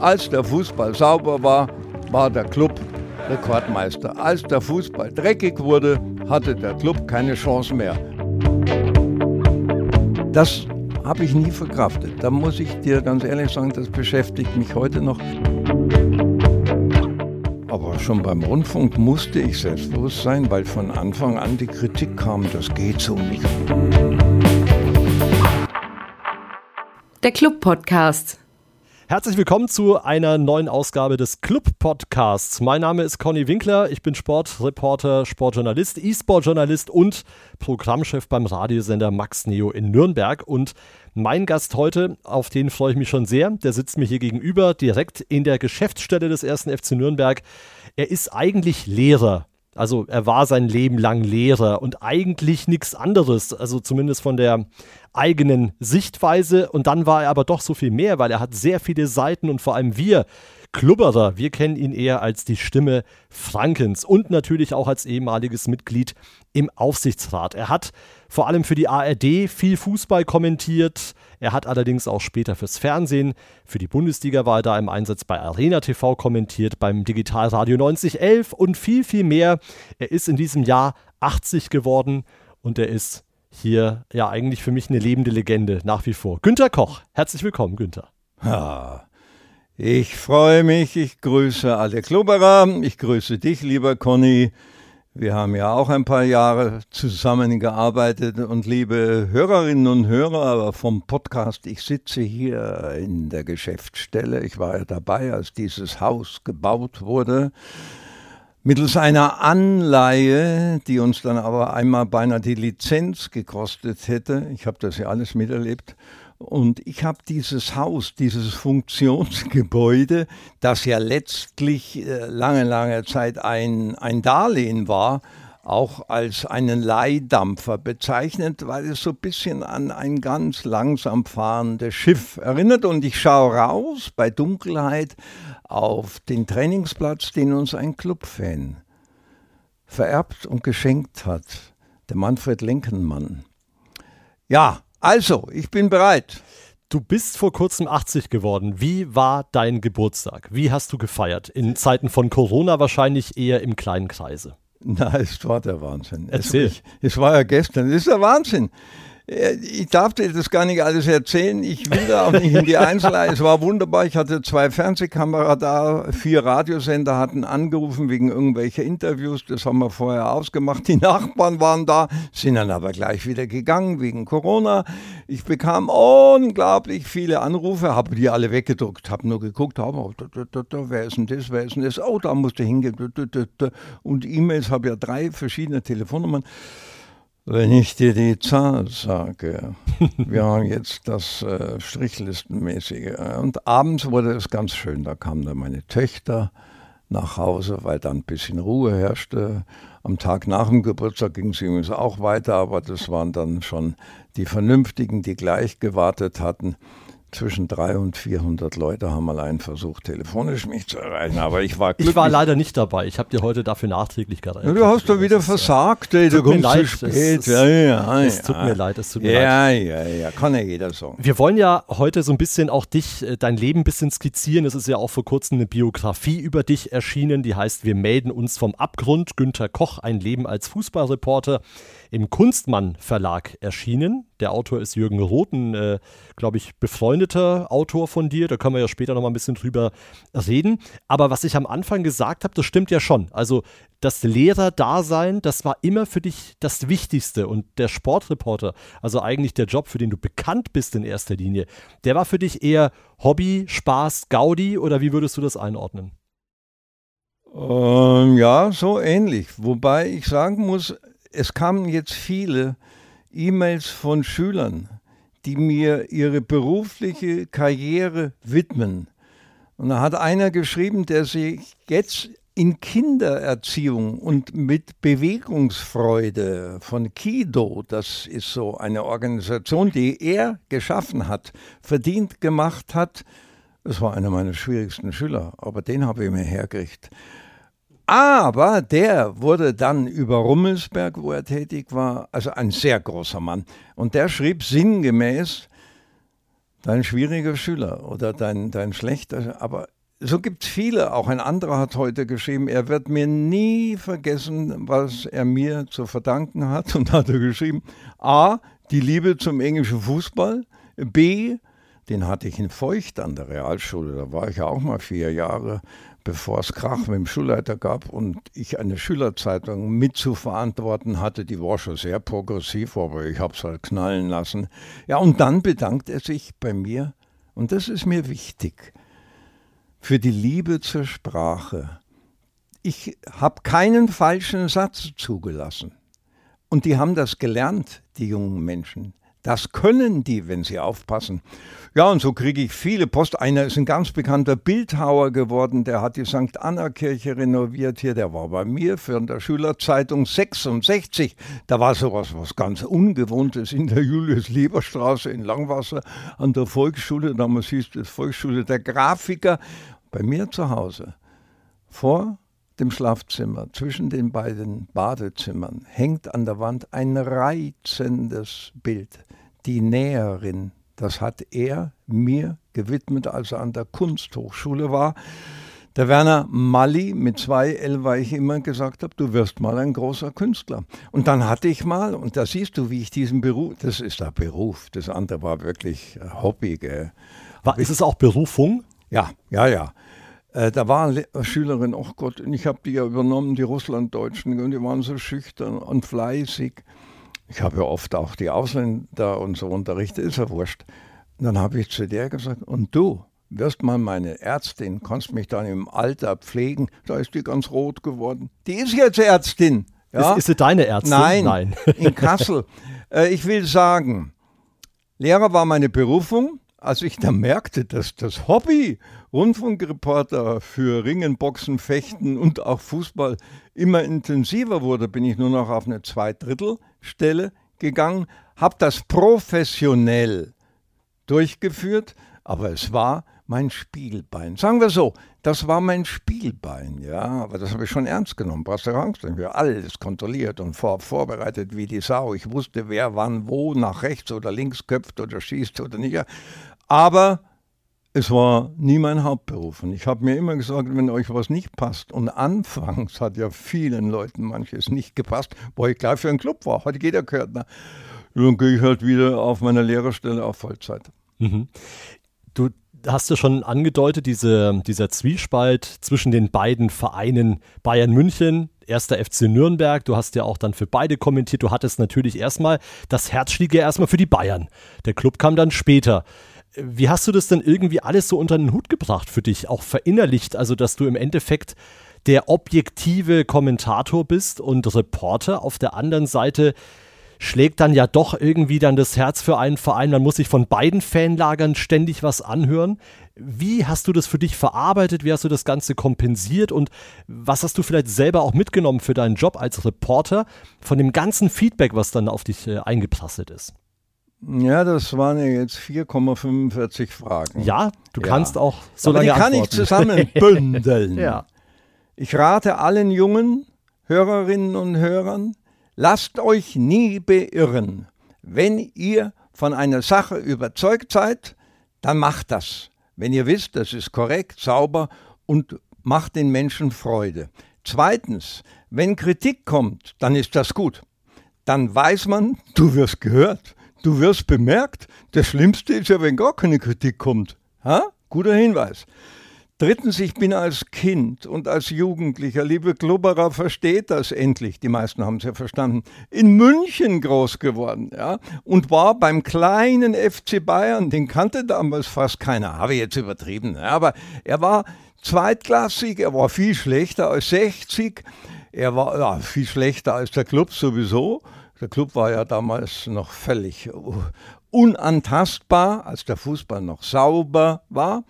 Als der Fußball sauber war, war der Club Rekordmeister. Als der Fußball dreckig wurde, hatte der Club keine Chance mehr. Das habe ich nie verkraftet. Da muss ich dir ganz ehrlich sagen, das beschäftigt mich heute noch. Aber schon beim Rundfunk musste ich selbstbewusst sein, weil von Anfang an die Kritik kam, das geht so nicht. Der Club Podcast. Herzlich willkommen zu einer neuen Ausgabe des Club Podcasts. Mein Name ist Conny Winkler, ich bin Sportreporter, Sportjournalist, E-Sport-Journalist und Programmchef beim Radiosender Max Neo in Nürnberg. Und mein Gast heute, auf den freue ich mich schon sehr, der sitzt mir hier gegenüber, direkt in der Geschäftsstelle des ersten FC Nürnberg. Er ist eigentlich Lehrer also er war sein Leben lang Lehrer und eigentlich nichts anderes, also zumindest von der eigenen Sichtweise. Und dann war er aber doch so viel mehr, weil er hat sehr viele Seiten und vor allem wir Klubberer, wir kennen ihn eher als die Stimme Frankens und natürlich auch als ehemaliges Mitglied im Aufsichtsrat. Er hat vor allem für die ARD viel Fußball kommentiert, er hat allerdings auch später fürs Fernsehen, für die Bundesliga war er da im Einsatz bei Arena TV kommentiert, beim Digitalradio 9011 und viel, viel mehr. Er ist in diesem Jahr 80 geworden und er ist hier ja eigentlich für mich eine lebende Legende nach wie vor. Günter Koch, herzlich willkommen, Günter. Ja, ich freue mich, ich grüße alle Klubberer, ich grüße dich, lieber Conny. Wir haben ja auch ein paar Jahre zusammengearbeitet und liebe Hörerinnen und Hörer vom Podcast, ich sitze hier in der Geschäftsstelle. Ich war ja dabei, als dieses Haus gebaut wurde. Mittels einer Anleihe, die uns dann aber einmal beinahe die Lizenz gekostet hätte. Ich habe das ja alles miterlebt. Und ich habe dieses Haus, dieses Funktionsgebäude, das ja letztlich äh, lange, lange Zeit ein, ein Darlehen war, auch als einen Leihdampfer bezeichnet, weil es so ein bisschen an ein ganz langsam fahrendes Schiff erinnert. Und ich schaue raus bei Dunkelheit auf den Trainingsplatz, den uns ein Clubfan vererbt und geschenkt hat, der Manfred Lenkenmann. Ja, also, ich bin bereit. Du bist vor kurzem 80 geworden. Wie war dein Geburtstag? Wie hast du gefeiert? In Zeiten von Corona wahrscheinlich eher im kleinen Kreise. Na, es war der Wahnsinn. Erzähl. Es, es war ja gestern. Es ist der Wahnsinn. Äh, ich darf dir das gar nicht alles erzählen. Ich will da auch nicht in die Einzelheiten. Es war wunderbar. Ich hatte zwei Fernsehkameras da, vier Radiosender hatten angerufen wegen irgendwelcher Interviews. Das haben wir vorher ausgemacht. Die Nachbarn waren da, sind dann aber gleich wieder gegangen wegen Corona. Ich bekam unglaublich viele Anrufe, habe die alle weggedruckt, habe nur geguckt, hab, wer ist denn das, wer ist denn das? Oh, da musste hingehen. Und E-Mails habe ja drei verschiedene Telefonnummern. Wenn ich dir die Zahl sage, wir haben jetzt das äh, Strichlistenmäßige. Und abends wurde es ganz schön. Da kamen dann meine Töchter nach Hause, weil dann ein bisschen Ruhe herrschte. Am Tag nach dem Geburtstag ging es übrigens auch weiter, aber das waren dann schon die Vernünftigen, die gleich gewartet hatten zwischen 300 und 400 Leute haben allein versucht, telefonisch mich zu erreichen. Aber ich war glücklich. Ich war leider nicht dabei. Ich habe dir heute dafür nachträglich gereicht. Ja, du hast doch wieder versagt, ey. Du kommst zu spät. Es, ja, ja, es tut mir leid, es tut mir ja, leid. Ja, ja, ja, kann ja jeder sagen. Wir wollen ja heute so ein bisschen auch dich, äh, dein Leben ein bisschen skizzieren. Es ist ja auch vor kurzem eine Biografie über dich erschienen, die heißt Wir melden uns vom Abgrund. Günter Koch, ein Leben als Fußballreporter im Kunstmann Verlag erschienen. Der Autor ist Jürgen Rothen, äh, glaube ich, befreundeter Autor von dir. Da können wir ja später noch mal ein bisschen drüber reden. Aber was ich am Anfang gesagt habe, das stimmt ja schon. Also das Lehrerdasein, das war immer für dich das Wichtigste. Und der Sportreporter, also eigentlich der Job, für den du bekannt bist in erster Linie, der war für dich eher Hobby, Spaß, Gaudi oder wie würdest du das einordnen? Ähm, ja, so ähnlich. Wobei ich sagen muss, es kamen jetzt viele E-Mails von Schülern, die mir ihre berufliche Karriere widmen. Und da hat einer geschrieben, der sich jetzt in Kindererziehung und mit Bewegungsfreude von Kido, das ist so eine Organisation, die er geschaffen hat, verdient gemacht hat. Das war einer meiner schwierigsten Schüler, aber den habe ich mir hergekriegt. Aber der wurde dann über Rummelsberg, wo er tätig war, also ein sehr großer Mann. Und der schrieb sinngemäß, dein schwieriger Schüler oder dein, dein schlechter, aber so gibt es viele. Auch ein anderer hat heute geschrieben, er wird mir nie vergessen, was er mir zu verdanken hat. Und hat er geschrieben, A, die Liebe zum englischen Fußball, B, den hatte ich in Feucht an der Realschule, da war ich ja auch mal vier Jahre, bevor es Krach mit dem Schulleiter gab und ich eine Schülerzeitung mit zu verantworten hatte. Die war schon sehr progressiv, aber ich habe es halt knallen lassen. Ja, und dann bedankt er sich bei mir, und das ist mir wichtig, für die Liebe zur Sprache. Ich habe keinen falschen Satz zugelassen. Und die haben das gelernt, die jungen Menschen. Das können die, wenn sie aufpassen. Ja, und so kriege ich viele Post. Einer ist ein ganz bekannter Bildhauer geworden, der hat die St. Anna-Kirche renoviert hier. Der war bei mir für der Schülerzeitung 66. Da war sowas was ganz Ungewohntes in der Julius-Lieber-Straße in Langwasser an der Volksschule. Damals hieß es Volksschule der Grafiker. Bei mir zu Hause. Vor dem Schlafzimmer, zwischen den beiden Badezimmern, hängt an der Wand ein reizendes Bild. Die Näherin, das hat er mir gewidmet, als er an der Kunsthochschule war. Der Werner Malli mit zwei L, weil ich immer gesagt habe, du wirst mal ein großer Künstler. Und dann hatte ich mal, und da siehst du, wie ich diesen Beruf, das ist der Beruf, das andere war wirklich Hobby. Gell. War, ist es auch Berufung? Ja, ja, ja. Äh, da war eine Schülerin, oh Gott, und ich habe die ja übernommen, die Russlanddeutschen, und die waren so schüchtern und fleißig. Ich habe ja oft auch die Ausländer und so unterrichtet, ist ja wurscht. Und dann habe ich zu der gesagt, und du wirst mal meine Ärztin, kannst mich dann im Alter pflegen. Da ist die ganz rot geworden. Die ist jetzt Ärztin. Ja? Ist, ist sie deine Ärztin? Nein, Nein. in Kassel. Äh, ich will sagen, Lehrer war meine Berufung als ich dann merkte, dass das Hobby Rundfunkreporter für Ringen, Boxen, Fechten und auch Fußball immer intensiver wurde, bin ich nur noch auf eine Zweidrittelstelle gegangen, habe das professionell durchgeführt, aber es war mein Spielbein. Sagen wir so, das war mein Spielbein, ja, aber das habe ich schon ernst genommen. Brauchst du Angst? Ich habe alles kontrolliert und vor, vorbereitet wie die Sau. Ich wusste, wer wann wo nach rechts oder links köpft oder schießt oder nicht. Aber es war nie mein Hauptberuf. Und ich habe mir immer gesagt, wenn euch was nicht passt, und anfangs hat ja vielen Leuten manches nicht gepasst, wo ich gleich für einen Club war, hat jeder gehört, na, dann gehe ich halt wieder auf meiner Lehrerstelle auf Vollzeit. Mhm. Du hast ja schon angedeutet, diese, dieser Zwiespalt zwischen den beiden Vereinen Bayern München, erster FC Nürnberg. Du hast ja auch dann für beide kommentiert. Du hattest natürlich erstmal, das Herz schlägt ja erstmal für die Bayern. Der Club kam dann später. Wie hast du das denn irgendwie alles so unter den Hut gebracht für dich, auch verinnerlicht, also dass du im Endeffekt der objektive Kommentator bist und Reporter auf der anderen Seite schlägt dann ja doch irgendwie dann das Herz für einen Verein. Man muss sich von beiden Fanlagern ständig was anhören. Wie hast du das für dich verarbeitet? Wie hast du das Ganze kompensiert? Und was hast du vielleicht selber auch mitgenommen für deinen Job als Reporter von dem ganzen Feedback, was dann auf dich äh, eingeprasselt ist? Ja, das waren ja jetzt 4,45 Fragen. Ja, du ja. kannst auch so Aber lange die kann antworten. ich zusammenbündeln. ja. Ich rate allen jungen Hörerinnen und Hörern, lasst euch nie beirren. Wenn ihr von einer Sache überzeugt seid, dann macht das. Wenn ihr wisst, das ist korrekt, sauber und macht den Menschen Freude. Zweitens, wenn Kritik kommt, dann ist das gut. Dann weiß man, du wirst gehört. Du wirst bemerkt, das Schlimmste ist ja, wenn gar keine Kritik kommt. Ha? Guter Hinweis. Drittens, ich bin als Kind und als Jugendlicher, liebe Klubberer, versteht das endlich, die meisten haben es ja verstanden, in München groß geworden, ja, und war beim kleinen FC Bayern, den kannte damals fast keiner, habe ich jetzt übertrieben, ja, aber er war zweitklassig, er war viel schlechter als 60, er war ja, viel schlechter als der Club sowieso, der Club war ja damals noch völlig unantastbar, als der Fußball noch sauber war.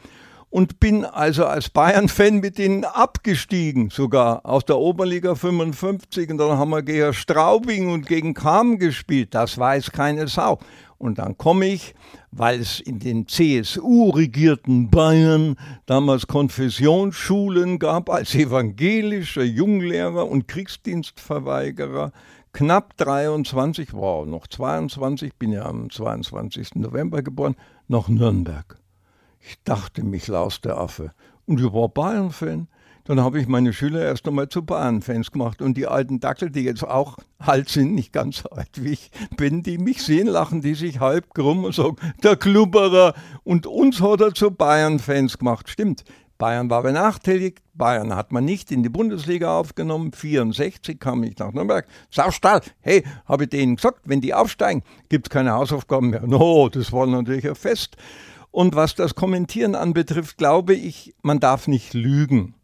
Und bin also als Bayern-Fan mit ihnen abgestiegen, sogar aus der Oberliga 55. Und dann haben wir gegen Straubing und gegen Kam gespielt. Das weiß keine Sau. Und dann komme ich, weil es in den CSU-regierten Bayern damals Konfessionsschulen gab, als evangelischer Junglehrer und Kriegsdienstverweigerer, knapp 23, wow, noch 22, bin ja am 22. November geboren, nach Nürnberg. Ich dachte, mich laus der Affe. Und ich war Bayern-Fan. Dann habe ich meine Schüler erst einmal zu Bayern-Fans gemacht. Und die alten Dackel, die jetzt auch alt sind, nicht ganz so alt wie ich bin, die mich sehen, lachen die sich halb krumm und sagen, der Klubberer. Und uns hat er zu Bayern-Fans gemacht. Stimmt. Bayern war benachteiligt. Bayern hat man nicht in die Bundesliga aufgenommen. 64 kam ich nach Nürnberg. Saustall, hey, habe ich denen gesagt, wenn die aufsteigen, gibt es keine Hausaufgaben mehr. No, das war natürlich ein Fest. Und was das Kommentieren anbetrifft, glaube ich, man darf nicht lügen.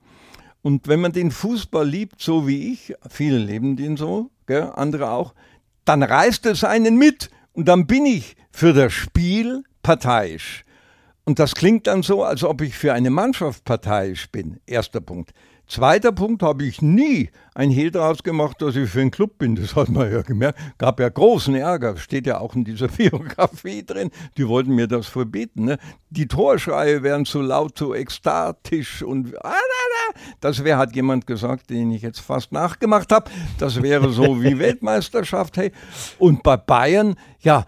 Und wenn man den Fußball liebt, so wie ich, viele leben den so, gell, andere auch, dann reißt es einen mit und dann bin ich für das Spiel parteiisch. Und das klingt dann so, als ob ich für eine Mannschaft parteiisch bin. Erster Punkt. Zweiter Punkt habe ich nie ein Hehl daraus gemacht, dass ich für einen Club bin. Das hat man ja gemerkt. Gab ja großen Ärger. Steht ja auch in dieser Biografie drin. Die wollten mir das verbieten. Ne? Die Torschreie wären zu laut, zu ekstatisch und ah, das wäre, hat jemand gesagt, den ich jetzt fast nachgemacht habe. Das wäre so wie Weltmeisterschaft. Hey. Und bei Bayern, ja,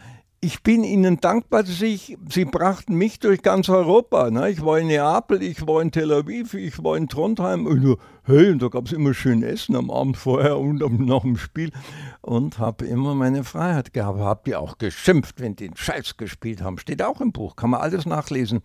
ich bin Ihnen dankbar, dass ich, Sie brachten mich durch ganz Europa. Ne? Ich war in Neapel, ich war in Tel Aviv, ich war in Trondheim. Und, hey, und da gab es immer schön Essen am Abend vorher und nach dem Spiel. Und habe immer meine Freiheit gehabt. Habe die auch geschimpft, wenn die den Scheiß gespielt haben. Steht auch im Buch, kann man alles nachlesen.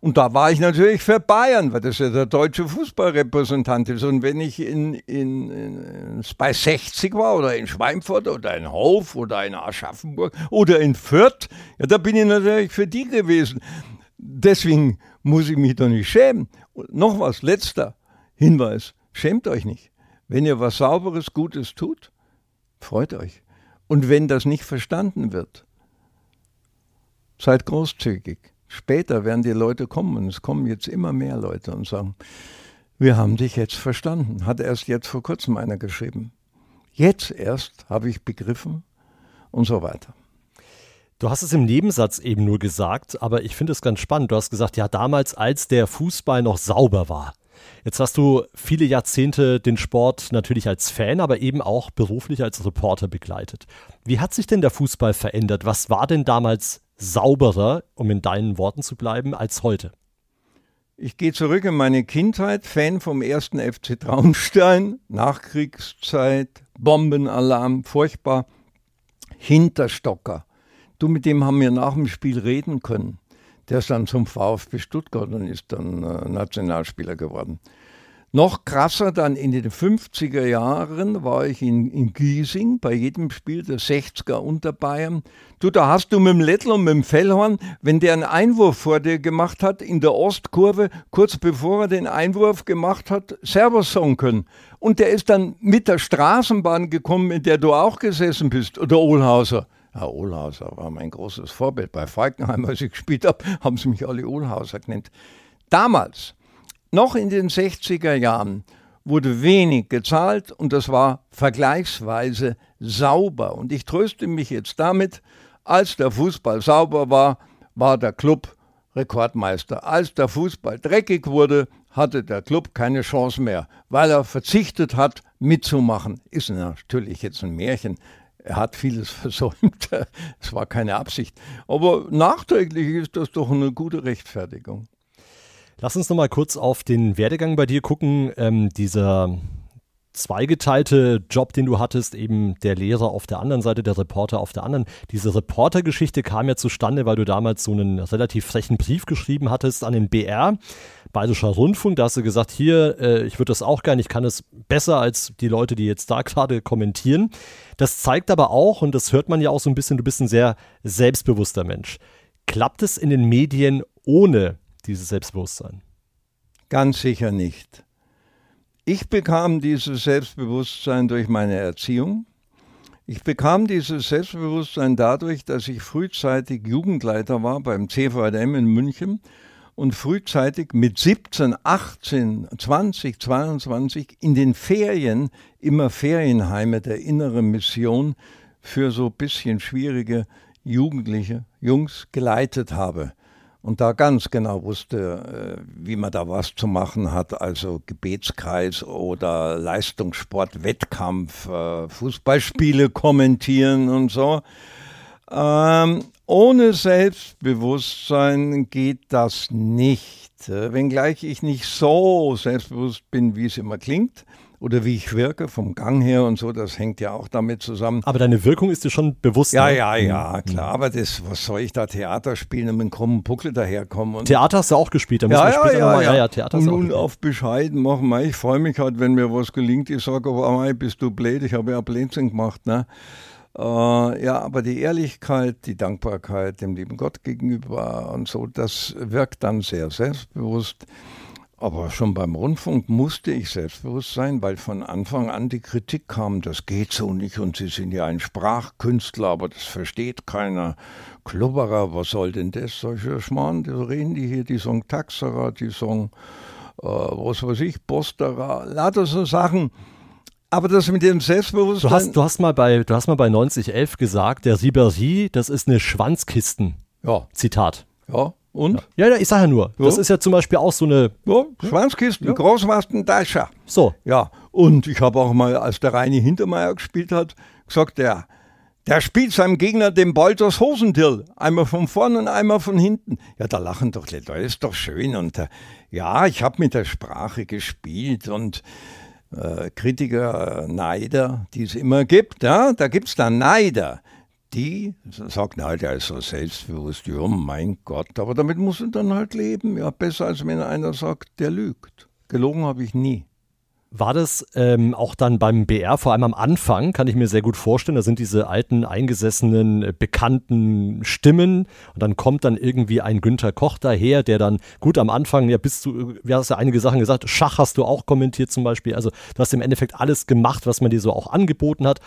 Und da war ich natürlich für Bayern, weil das ja der deutsche Fußballrepräsentant ist. Und wenn ich in, in, in, bei 60 war oder in Schweinfurt oder in Hof oder in Aschaffenburg oder in Fürth, Fürth, ja, da bin ich natürlich für die gewesen. Deswegen muss ich mich doch nicht schämen. Und noch was, letzter Hinweis, schämt euch nicht. Wenn ihr was Sauberes, Gutes tut, freut euch. Und wenn das nicht verstanden wird, seid großzügig. Später werden die Leute kommen und es kommen jetzt immer mehr Leute und sagen, wir haben dich jetzt verstanden. Hat erst jetzt vor kurzem einer geschrieben. Jetzt erst habe ich begriffen und so weiter. Du hast es im Nebensatz eben nur gesagt, aber ich finde es ganz spannend. Du hast gesagt, ja, damals, als der Fußball noch sauber war. Jetzt hast du viele Jahrzehnte den Sport natürlich als Fan, aber eben auch beruflich als Reporter begleitet. Wie hat sich denn der Fußball verändert? Was war denn damals sauberer, um in deinen Worten zu bleiben, als heute? Ich gehe zurück in meine Kindheit, Fan vom ersten FC Traunstein, Nachkriegszeit, Bombenalarm, furchtbar, Hinterstocker. Du, mit dem haben wir nach dem Spiel reden können. Der ist dann zum VfB Stuttgart und ist dann äh, Nationalspieler geworden. Noch krasser dann in den 50er Jahren war ich in, in Giesing bei jedem Spiel der 60er unter Bayern. Du, da hast du mit dem Lettl und mit dem Fellhorn, wenn der einen Einwurf vor dir gemacht hat in der Ostkurve, kurz bevor er den Einwurf gemacht hat, Servus sagen können. Und der ist dann mit der Straßenbahn gekommen, in der du auch gesessen bist, oder Ohlhauser. Herr Ohlhauser war mein großes Vorbild. Bei Falkenheim, als ich gespielt habe, haben sie mich alle Ohlhauser genannt. Damals, noch in den 60er Jahren, wurde wenig gezahlt und das war vergleichsweise sauber. Und ich tröste mich jetzt damit, als der Fußball sauber war, war der Club Rekordmeister. Als der Fußball dreckig wurde, hatte der Club keine Chance mehr, weil er verzichtet hat, mitzumachen. Ist natürlich jetzt ein Märchen. Er hat vieles versäumt. Es war keine Absicht. Aber nachträglich ist das doch eine gute Rechtfertigung. Lass uns noch mal kurz auf den Werdegang bei dir gucken. Ähm, dieser zweigeteilte Job, den du hattest, eben der Lehrer auf der anderen Seite, der Reporter auf der anderen. Diese Reportergeschichte kam ja zustande, weil du damals so einen relativ frechen Brief geschrieben hattest an den BR, Bayerischer Rundfunk. Da hast du gesagt, hier, äh, ich würde das auch gerne, ich kann es besser als die Leute, die jetzt da gerade kommentieren. Das zeigt aber auch, und das hört man ja auch so ein bisschen, du bist ein sehr selbstbewusster Mensch. Klappt es in den Medien ohne dieses Selbstbewusstsein? Ganz sicher nicht. Ich bekam dieses Selbstbewusstsein durch meine Erziehung. Ich bekam dieses Selbstbewusstsein dadurch, dass ich frühzeitig Jugendleiter war beim CVDM in München und frühzeitig mit 17, 18, 20, 22 in den Ferien immer Ferienheime der inneren Mission für so bisschen schwierige Jugendliche, Jungs geleitet habe und da ganz genau wusste, äh, wie man da was zu machen hat, also Gebetskreis oder Leistungssport, Wettkampf, äh, Fußballspiele kommentieren und so. Ähm, ohne Selbstbewusstsein geht das nicht. Äh, wenngleich ich nicht so selbstbewusst bin, wie es immer klingt oder wie ich wirke, vom Gang her und so, das hängt ja auch damit zusammen. Aber deine Wirkung ist dir schon bewusst. Ja, ne? ja, ja, mhm. klar. Aber das, was soll ich da Theater spielen und mit einem krummen Puckel daherkommen? Theater hast du auch gespielt, da ja, ja, ja, ja, ja, Theater und nun auf bescheiden machen. Ich freue mich halt, wenn mir was gelingt. Ich sage, oh, bist du blöd, ich habe ja Blödsinn gemacht. Ne? Äh, ja, aber die Ehrlichkeit, die Dankbarkeit dem lieben Gott gegenüber und so, das wirkt dann sehr selbstbewusst. Aber schon beim Rundfunk musste ich selbstbewusst sein, weil von Anfang an die Kritik kam, das geht so nicht und Sie sind ja ein Sprachkünstler, aber das versteht keiner. Klubberer, was soll denn das? Solche Schmarrn, die reden die hier, die sagen Taxerer, die sagen, äh, was weiß ich, Bosterer, lauter so Sachen. Aber das mit dem Selbstbewusstsein. Du hast, du hast, mal, bei, du hast mal bei 9011 gesagt, der Ribéry, das ist eine Schwanzkisten. Ja. Zitat. Ja. Und? Ja, ja ich sage ja nur. Ja. Das ist ja zum Beispiel auch so eine. Ja, Schwanzkisten, ja. Großmastendascher. So. Ja. Und ich habe auch mal, als der Reini Hintermeier gespielt hat, gesagt, der, der spielt seinem Gegner den Ball durchs Hosendill. Einmal von vorne und einmal von hinten. Ja, da lachen doch die Leute, das ist doch schön. Und äh, ja, ich habe mit der Sprache gespielt und äh, Kritiker, äh, Neider, die es immer gibt. Ja? Da gibt es dann Neider, die sagen, na, der ist so selbstbewusst, ja, mein Gott, aber damit muss er dann halt leben. Ja, besser als wenn einer sagt, der lügt. Gelogen habe ich nie. War das ähm, auch dann beim BR, vor allem am Anfang, kann ich mir sehr gut vorstellen, da sind diese alten, eingesessenen, äh, bekannten Stimmen und dann kommt dann irgendwie ein Günther Koch daher, der dann gut am Anfang, ja, bist du, wie hast du einige Sachen gesagt, Schach hast du auch kommentiert zum Beispiel, also du hast im Endeffekt alles gemacht, was man dir so auch angeboten hat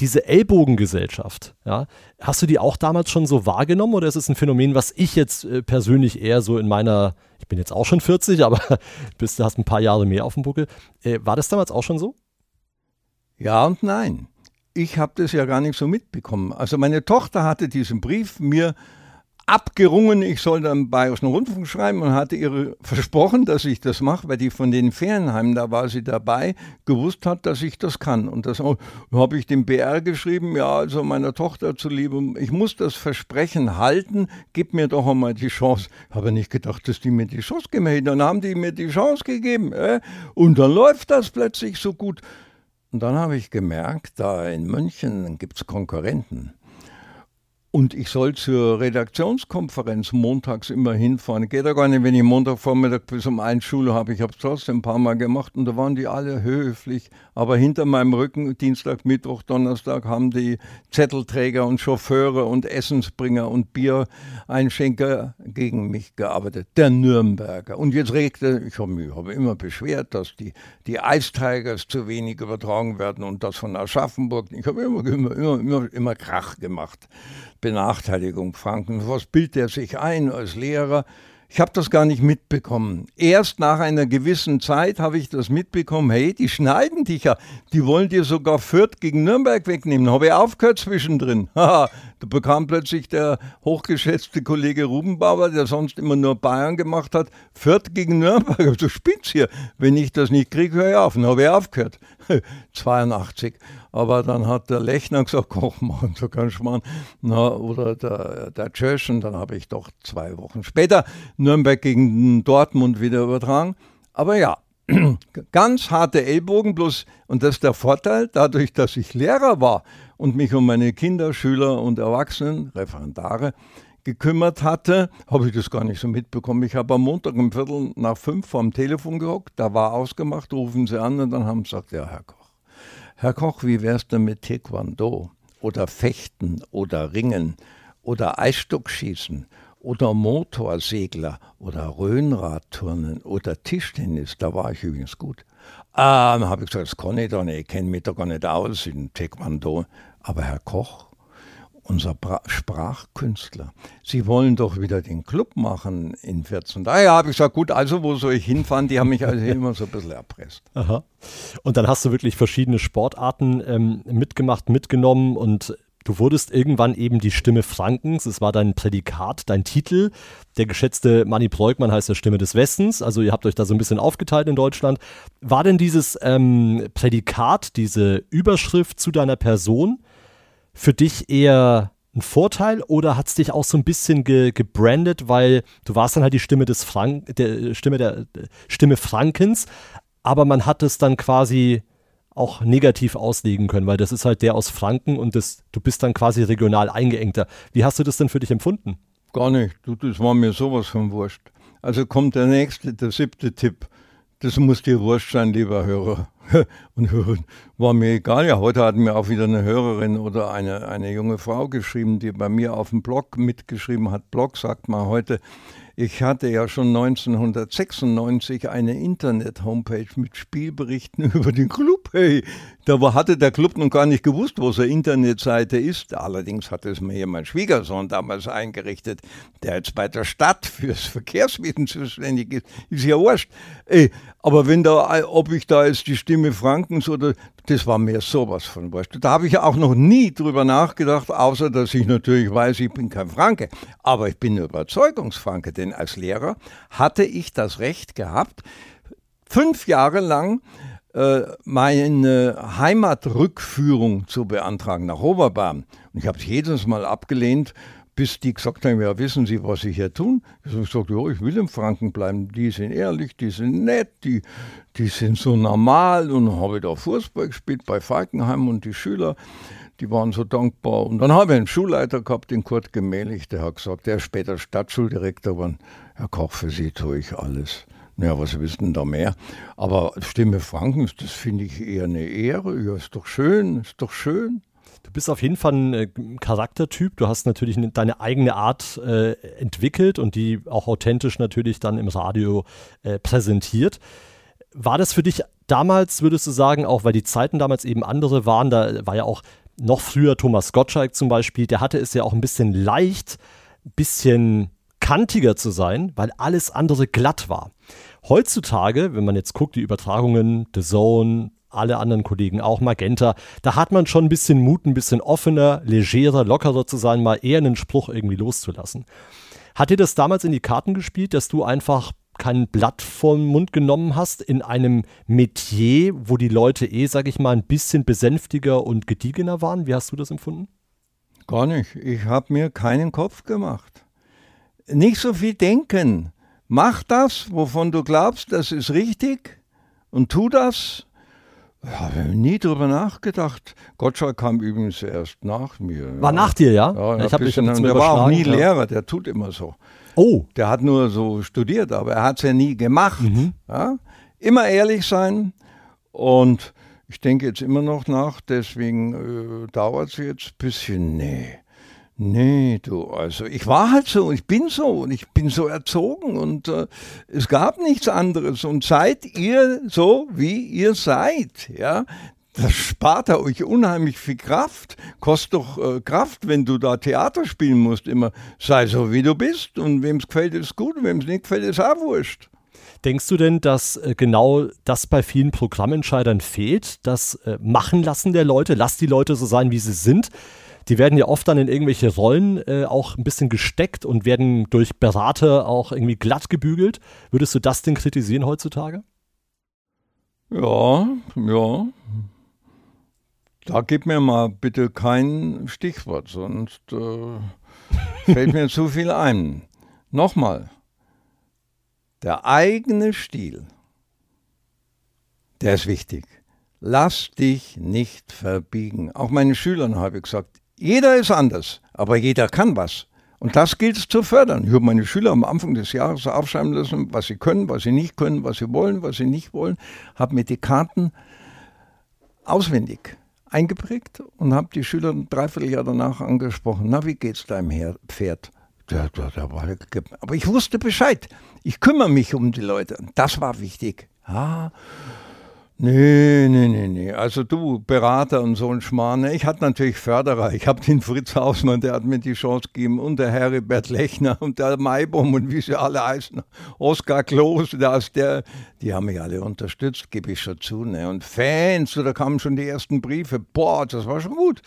diese Ellbogengesellschaft, ja, hast du die auch damals schon so wahrgenommen oder ist es ein Phänomen, was ich jetzt äh, persönlich eher so in meiner, ich bin jetzt auch schon 40, aber bist, du hast ein paar Jahre mehr auf dem Buckel. Äh, war das damals auch schon so? Ja und nein. Ich habe das ja gar nicht so mitbekommen. Also meine Tochter hatte diesen Brief mir abgerungen, ich soll dann Bayerischen Rundfunk schreiben und hatte ihr versprochen, dass ich das mache, weil die von den Ferienheimen, da war sie dabei, gewusst hat, dass ich das kann. Und das habe ich dem BR geschrieben, ja, also meiner Tochter zuliebe, ich muss das Versprechen halten, gib mir doch einmal die Chance. Ich habe nicht gedacht, dass die mir die Chance geben. Dann haben die mir die Chance gegeben. Äh? Und dann läuft das plötzlich so gut. Und dann habe ich gemerkt, da in München gibt es Konkurrenten. Und ich soll zur Redaktionskonferenz montags immer hinfahren. Geht ja gar nicht, wenn ich Montagvormittag bis um eins Schule habe. Ich habe es trotzdem ein paar Mal gemacht und da waren die alle höflich. Aber hinter meinem Rücken, Dienstag, Mittwoch, Donnerstag, haben die Zettelträger und Chauffeure und Essensbringer und Biereinschenker gegen mich gearbeitet. Der Nürnberger. Und jetzt regte, ich habe mich hab immer beschwert, dass die, die Ice Tigers zu wenig übertragen werden und das von Aschaffenburg. Ich habe immer, immer, immer, immer Krach gemacht. Benachteiligung Franken. Was bildet er sich ein als Lehrer? Ich habe das gar nicht mitbekommen. Erst nach einer gewissen Zeit habe ich das mitbekommen. Hey, die schneiden dich ja. Die wollen dir sogar Fürth gegen Nürnberg wegnehmen. Habe ich aufgehört zwischendrin. Da bekam plötzlich der hochgeschätzte Kollege Rubenbauer, der sonst immer nur Bayern gemacht hat, Fürth gegen Nürnberg. Du spinnst hier. Wenn ich das nicht kriege, höre ich auf. Dann habe ich aufgehört. 82. Aber dann hat der Lechner gesagt, koch mal, so kann ich machen. Na, oder der, der Tschösch, und dann habe ich doch zwei Wochen später Nürnberg gegen Dortmund wieder übertragen. Aber ja, ganz harte Ellbogen, bloß, und das ist der Vorteil, dadurch, dass ich Lehrer war und mich um meine Kinder, Schüler und Erwachsenen, Referendare, gekümmert hatte, habe ich das gar nicht so mitbekommen. Ich habe am Montag um Viertel nach fünf vorm Telefon gehockt, da war ausgemacht, rufen Sie an und dann haben sie gesagt, ja, Herr Koch. Herr Koch, wie wär's denn mit Taekwondo oder Fechten oder Ringen oder Eisstockschießen oder Motorsegler oder Röhnradturnen oder Tischtennis? Da war ich übrigens gut. Ah, dann habe ich gesagt, das kann ich doch nicht, ich kenne mich doch gar nicht aus in Taekwondo. Aber Herr Koch, unser Bra Sprachkünstler. Sie wollen doch wieder den Club machen in 14 Tagen. Ja, habe ich gesagt, gut, also wo soll ich hinfahren? Die haben mich also immer so ein bisschen erpresst. Aha. Und dann hast du wirklich verschiedene Sportarten ähm, mitgemacht, mitgenommen und Du wurdest irgendwann eben die Stimme Frankens. Es war dein Prädikat, dein Titel. Der geschätzte Manny Breukmann heißt der Stimme des Westens. Also ihr habt euch da so ein bisschen aufgeteilt in Deutschland. War denn dieses ähm, Prädikat, diese Überschrift zu deiner Person für dich eher ein Vorteil oder hat es dich auch so ein bisschen ge gebrandet, weil du warst dann halt die Stimme des Frank der Stimme der Stimme Frankens, aber man hat es dann quasi auch negativ auslegen können, weil das ist halt der aus Franken und das, du bist dann quasi regional eingeengter. Wie hast du das denn für dich empfunden? Gar nicht. Das war mir sowas von wurscht. Also kommt der nächste, der siebte Tipp. Das muss dir wurscht sein, lieber Hörer und Hörerin. War mir egal. Ja, heute hat mir auch wieder eine Hörerin oder eine, eine junge Frau geschrieben, die bei mir auf dem Blog mitgeschrieben hat. Blog sagt man heute. Ich hatte ja schon 1996 eine Internet-Homepage mit Spielberichten über den Club. Hey, da hatte der Club noch gar nicht gewusst, wo seine Internetseite ist. Allerdings hatte es mir mein Schwiegersohn damals eingerichtet, der jetzt bei der Stadt fürs Verkehrswesen zuständig ist. Ist ja wurscht. Ey, aber wenn da, ob ich da jetzt die Stimme Frankens oder, das war mir sowas von wurscht. Da habe ich ja auch noch nie drüber nachgedacht, außer dass ich natürlich weiß, ich bin kein Franke. Aber ich bin Überzeugungsfranke, denn als Lehrer hatte ich das Recht gehabt, fünf Jahre lang äh, meine Heimatrückführung zu beantragen nach Oberbayern. Und ich habe es jedes Mal abgelehnt, bis die gesagt haben, ja, wissen Sie, was Sie hier tun? Ich habe gesagt, ja, ich will in Franken bleiben. Die sind ehrlich, die sind nett, die, die sind so normal. Und dann habe ich da Fußball gespielt bei Falkenheim und die Schüler, die waren so dankbar. Und dann habe ich einen Schulleiter gehabt, den Kurt Gemählich, der hat gesagt, der ist später Stadtschuldirektor geworden. Herr Koch, für Sie tue ich alles. Ja, was wissen da mehr? Aber Stimme Frankens, das finde ich eher eine Ehre. Ja, ist doch schön, ist doch schön. Du bist auf jeden Fall ein äh, Charaktertyp. Du hast natürlich deine eigene Art äh, entwickelt und die auch authentisch natürlich dann im Radio äh, präsentiert. War das für dich damals, würdest du sagen, auch weil die Zeiten damals eben andere waren, da war ja auch noch früher Thomas Gottschalk zum Beispiel, der hatte es ja auch ein bisschen leicht, ein bisschen kantiger zu sein, weil alles andere glatt war. Heutzutage, wenn man jetzt guckt, die Übertragungen, The Zone, alle anderen Kollegen, auch Magenta, da hat man schon ein bisschen Mut, ein bisschen offener, legerer, lockerer zu sein, mal eher einen Spruch irgendwie loszulassen. Hat dir das damals in die Karten gespielt, dass du einfach kein Blatt vom Mund genommen hast in einem Metier, wo die Leute eh, sag ich mal, ein bisschen besänftiger und gediegener waren? Wie hast du das empfunden? Gar nicht. Ich habe mir keinen Kopf gemacht nicht so viel denken. Mach das, wovon du glaubst, das ist richtig und tu das. Ich habe nie drüber nachgedacht. Gottschalk kam übrigens erst nach mir. War ja. nach dir, ja? ja ich habe bisschen, Der war auch nie ja. Lehrer, der tut immer so. Oh. Der hat nur so studiert, aber er hat es ja nie gemacht. Mhm. Ja? Immer ehrlich sein und ich denke jetzt immer noch nach, deswegen äh, dauert es jetzt ein bisschen. Nee. Nee, du, also ich war halt so, ich bin so und ich bin so erzogen und äh, es gab nichts anderes. Und seid ihr so, wie ihr seid, ja, das spart euch unheimlich viel Kraft. Kostet doch äh, Kraft, wenn du da Theater spielen musst. Immer sei so, wie du bist. Und wem es gefällt, ist gut. Und wem es nicht gefällt, ist auch wurscht. Denkst du denn, dass äh, genau das bei vielen Programmentscheidern fehlt? Das äh, Machen lassen der Leute? Lass die Leute so sein, wie sie sind die werden ja oft dann in irgendwelche Rollen äh, auch ein bisschen gesteckt und werden durch Berater auch irgendwie glatt gebügelt. Würdest du das denn kritisieren heutzutage? Ja, ja. Da gib mir mal bitte kein Stichwort, sonst äh, fällt mir zu viel ein. Nochmal, der eigene Stil, der ist wichtig. Lass dich nicht verbiegen. Auch meinen Schülern habe ich gesagt, jeder ist anders, aber jeder kann was. Und das gilt es zu fördern. Ich habe meine Schüler am Anfang des Jahres aufschreiben lassen, was sie können, was sie nicht können, was sie wollen, was sie nicht wollen. Habe mir die Karten auswendig eingeprägt und habe die Schüler ein Dreivierteljahr danach angesprochen. Na, wie geht's deinem Pferd? Der, der, der war, aber ich wusste Bescheid. Ich kümmere mich um die Leute. Das war wichtig. Ah, Nee, nee, nee, nee. Also du, Berater und so ein Schmarrn. Ich hatte natürlich Förderer. Ich habe den Fritz Hausmann, der hat mir die Chance gegeben und der Heribert Lechner und der Maibom und wie sie alle heißen. Oskar der ist der, die haben mich alle unterstützt, gebe ich schon zu. Ne? Und Fans, da kamen schon die ersten Briefe. Boah, das war schon gut.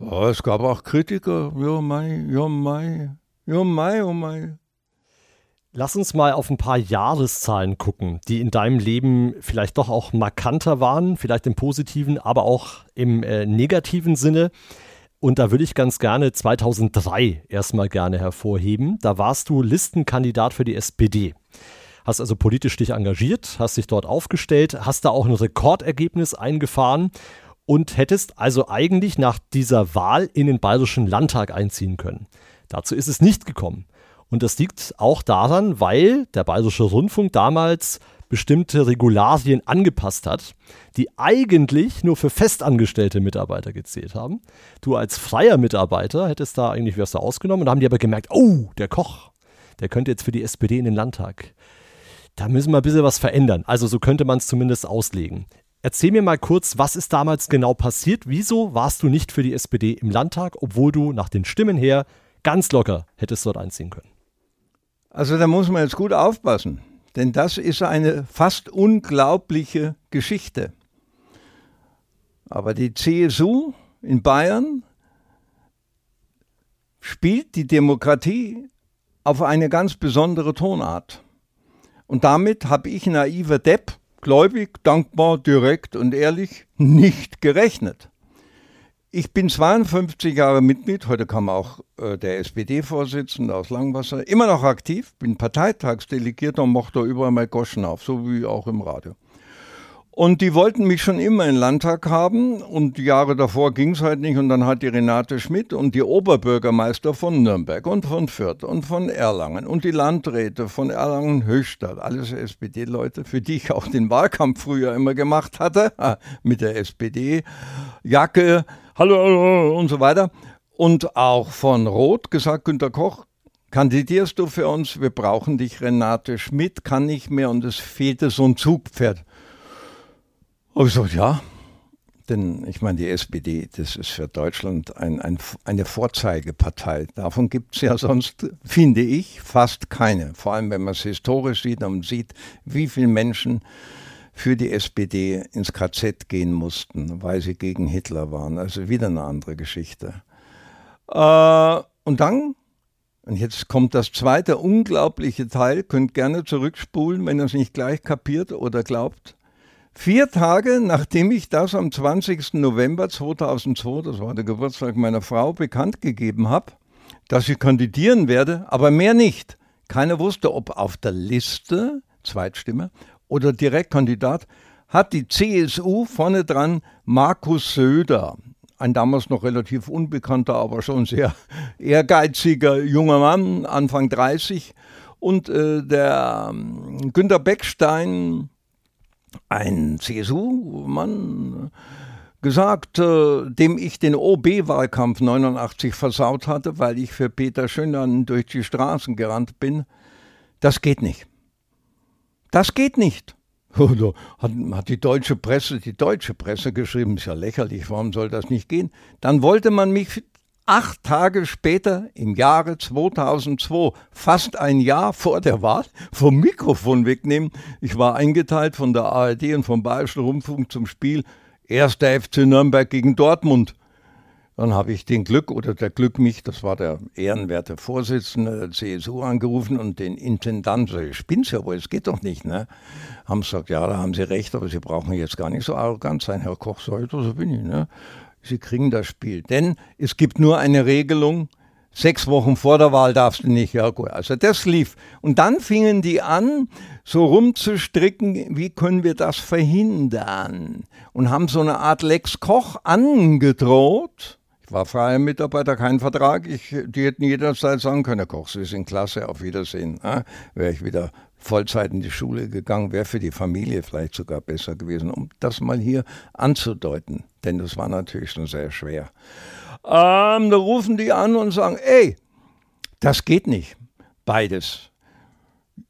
Oh, es gab auch Kritiker. Ja, mei, ja, mei, ja, mei, oh mei. Lass uns mal auf ein paar Jahreszahlen gucken, die in deinem Leben vielleicht doch auch markanter waren, vielleicht im positiven, aber auch im äh, negativen Sinne. Und da würde ich ganz gerne 2003 erstmal gerne hervorheben. Da warst du Listenkandidat für die SPD. Hast also politisch dich engagiert, hast dich dort aufgestellt, hast da auch ein Rekordergebnis eingefahren und hättest also eigentlich nach dieser Wahl in den Bayerischen Landtag einziehen können. Dazu ist es nicht gekommen. Und das liegt auch daran, weil der Bayerische Rundfunk damals bestimmte Regularien angepasst hat, die eigentlich nur für festangestellte Mitarbeiter gezählt haben. Du als freier Mitarbeiter hättest da eigentlich wärst du ausgenommen und haben die aber gemerkt, oh, der Koch, der könnte jetzt für die SPD in den Landtag. Da müssen wir ein bisschen was verändern. Also so könnte man es zumindest auslegen. Erzähl mir mal kurz, was ist damals genau passiert? Wieso warst du nicht für die SPD im Landtag, obwohl du nach den Stimmen her ganz locker hättest dort einziehen können? Also da muss man jetzt gut aufpassen, denn das ist eine fast unglaubliche Geschichte. Aber die CSU in Bayern spielt die Demokratie auf eine ganz besondere Tonart. Und damit habe ich naiver Depp, gläubig, dankbar, direkt und ehrlich, nicht gerechnet. Ich bin 52 Jahre Mitglied, heute kam auch äh, der SPD-Vorsitzende aus Langwasser, immer noch aktiv, bin Parteitagsdelegierter und mochte überall mal Goschen auf, so wie auch im Radio. Und die wollten mich schon immer in Landtag haben und die Jahre davor ging es halt nicht und dann hat die Renate Schmidt und die Oberbürgermeister von Nürnberg und von Fürth und von Erlangen und die Landräte von Erlangen-Höchstadt, alles SPD-Leute, für die ich auch den Wahlkampf früher immer gemacht hatte, mit der SPD-Jacke, hallo und so weiter. Und auch von Roth gesagt, Günter Koch, kandidierst du für uns? Wir brauchen dich, Renate Schmidt kann nicht mehr und es fehlte so ein Zugpferd. Und ich gesagt, ja, denn ich meine, die SPD, das ist für Deutschland ein, ein, eine Vorzeigepartei. Davon gibt es ja sonst, finde ich, fast keine. Vor allem, wenn man es historisch sieht und sieht, wie viele Menschen für die SPD ins KZ gehen mussten, weil sie gegen Hitler waren. Also wieder eine andere Geschichte. Äh, und dann, und jetzt kommt das zweite unglaubliche Teil, könnt gerne zurückspulen, wenn ihr es nicht gleich kapiert oder glaubt. Vier Tage nachdem ich das am 20. November 2002, das war der Geburtstag meiner Frau, bekannt gegeben habe, dass ich kandidieren werde, aber mehr nicht. Keiner wusste, ob auf der Liste, Zweitstimme, oder Direktkandidat, hat die CSU vorne dran Markus Söder, ein damals noch relativ unbekannter, aber schon sehr ehrgeiziger junger Mann, Anfang 30, und äh, der äh, Günter Beckstein, ein CSU-Mann gesagt, äh, dem ich den OB-Wahlkampf 89 versaut hatte, weil ich für Peter Schönern durch die Straßen gerannt bin. Das geht nicht. Das geht nicht. Hat, hat, die deutsche Presse, die deutsche Presse geschrieben, ist ja lächerlich, warum soll das nicht gehen? Dann wollte man mich acht Tage später, im Jahre 2002, fast ein Jahr vor der Wahl, vom Mikrofon wegnehmen. Ich war eingeteilt von der ARD und vom Bayerischen Rundfunk zum Spiel 1. FC Nürnberg gegen Dortmund. Dann habe ich den Glück oder der Glück mich, das war der ehrenwerte Vorsitzende der CSU, angerufen und den Intendant, so, ich spinn's ja wohl, es geht doch nicht, ne? Haben gesagt, ja, da haben Sie recht, aber Sie brauchen jetzt gar nicht so arrogant sein, Herr Koch, so, so bin ich, ne? Sie kriegen das Spiel. Denn es gibt nur eine Regelung, sechs Wochen vor der Wahl darfst du nicht. Ja gut, also das lief. Und dann fingen die an, so rumzustricken, wie können wir das verhindern? Und haben so eine Art Lex Koch angedroht. Ich war freier Mitarbeiter, kein Vertrag. Ich, die hätten jederzeit sagen können, Herr Koch, Sie sind klasse, auf Wiedersehen. Ja, Wäre ich wieder Vollzeit in die Schule gegangen, wäre für die Familie vielleicht sogar besser gewesen, um das mal hier anzudeuten. Denn das war natürlich schon sehr schwer. Ähm, da rufen die an und sagen, ey, das geht nicht. Beides.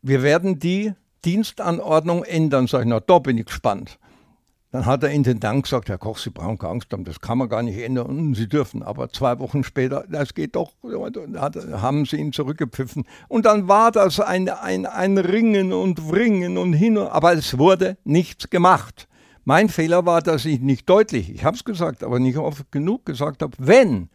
Wir werden die Dienstanordnung ändern. Sag ich, na, da bin ich gespannt. Dann hat der Intendant gesagt, Herr Koch, Sie brauchen keine Angst haben, das kann man gar nicht ändern. Sie dürfen. Aber zwei Wochen später, das geht doch, haben sie ihn zurückgepfiffen. Und dann war das ein, ein, ein Ringen und Wringen und hin. Aber es wurde nichts gemacht. Mein Fehler war, dass ich nicht deutlich, ich habe es gesagt, aber nicht oft genug gesagt habe, wenn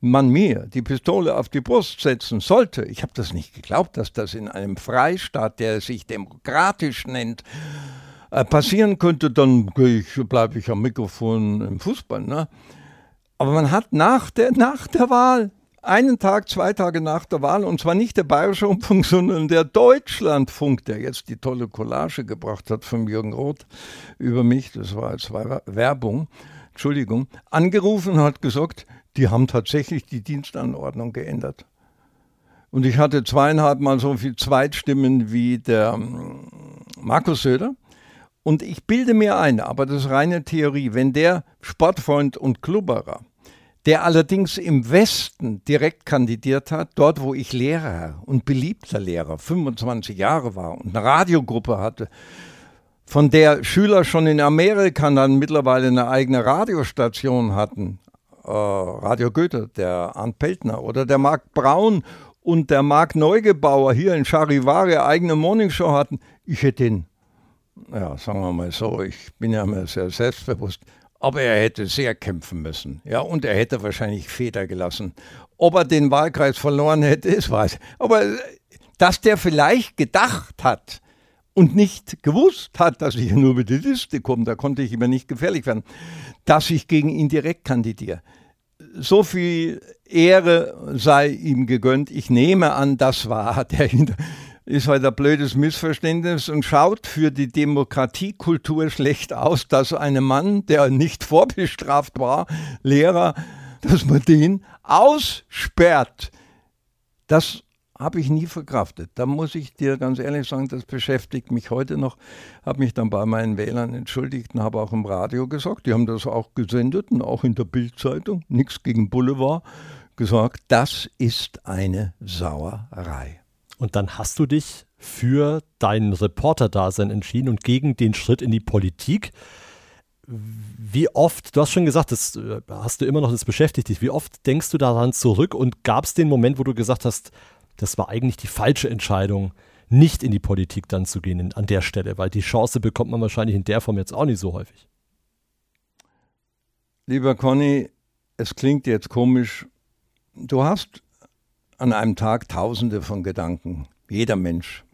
man mir die Pistole auf die Brust setzen sollte, ich habe das nicht geglaubt, dass das in einem Freistaat, der sich demokratisch nennt, äh, passieren könnte, dann bleibe ich am Mikrofon im Fußball. Ne? Aber man hat nach der, nach der Wahl, einen Tag, zwei Tage nach der Wahl, und zwar nicht der Bayerische Rundfunk, sondern der Deutschlandfunk, der jetzt die tolle Collage gebracht hat von Jürgen Roth über mich, das war als Werbung, Entschuldigung, angerufen und hat gesagt, die haben tatsächlich die Dienstanordnung geändert. Und ich hatte zweieinhalb Mal so viel Zweitstimmen wie der ähm, Markus Söder. Und ich bilde mir ein, aber das ist reine Theorie, wenn der Sportfreund und Klubberer, der allerdings im Westen direkt kandidiert hat, dort wo ich Lehrer und beliebter Lehrer, 25 Jahre war und eine Radiogruppe hatte, von der Schüler schon in Amerika dann mittlerweile eine eigene Radiostation hatten, äh, Radio Goethe, der Arndt Peltner oder der Marc Braun und der Marc Neugebauer hier in Charivari eigene Morningshow hatten, ich hätte ihn, ja, sagen wir mal so, ich bin ja mir sehr selbstbewusst, aber er hätte sehr kämpfen müssen. Ja, und er hätte wahrscheinlich Feder gelassen. Ob er den Wahlkreis verloren hätte, ist weiß. Aber äh, dass der vielleicht gedacht hat und nicht gewusst hat, dass ich nur mit der Liste komme, da konnte ich immer nicht gefährlich werden, dass ich gegen ihn direkt kandidiere so viel Ehre sei ihm gegönnt. Ich nehme an, das war der ist halt ein blödes Missverständnis und schaut für die Demokratiekultur schlecht aus, dass ein Mann, der nicht vorbestraft war, Lehrer, dass man den aussperrt. Das habe ich nie verkraftet. Da muss ich dir ganz ehrlich sagen, das beschäftigt mich heute noch. Habe mich dann bei meinen Wählern entschuldigt und habe auch im Radio gesagt, die haben das auch gesendet und auch in der Bildzeitung, nichts gegen Boulevard, gesagt, das ist eine Sauerei. Und dann hast du dich für dein Reporter-Dasein entschieden und gegen den Schritt in die Politik. Wie oft, du hast schon gesagt, das äh, hast du immer noch, das beschäftigt dich. Wie oft denkst du daran zurück und gab es den Moment, wo du gesagt hast, das war eigentlich die falsche Entscheidung, nicht in die Politik dann zu gehen an der Stelle, weil die Chance bekommt man wahrscheinlich in der Form jetzt auch nicht so häufig. Lieber Conny, es klingt jetzt komisch. Du hast an einem Tag tausende von Gedanken, jeder Mensch.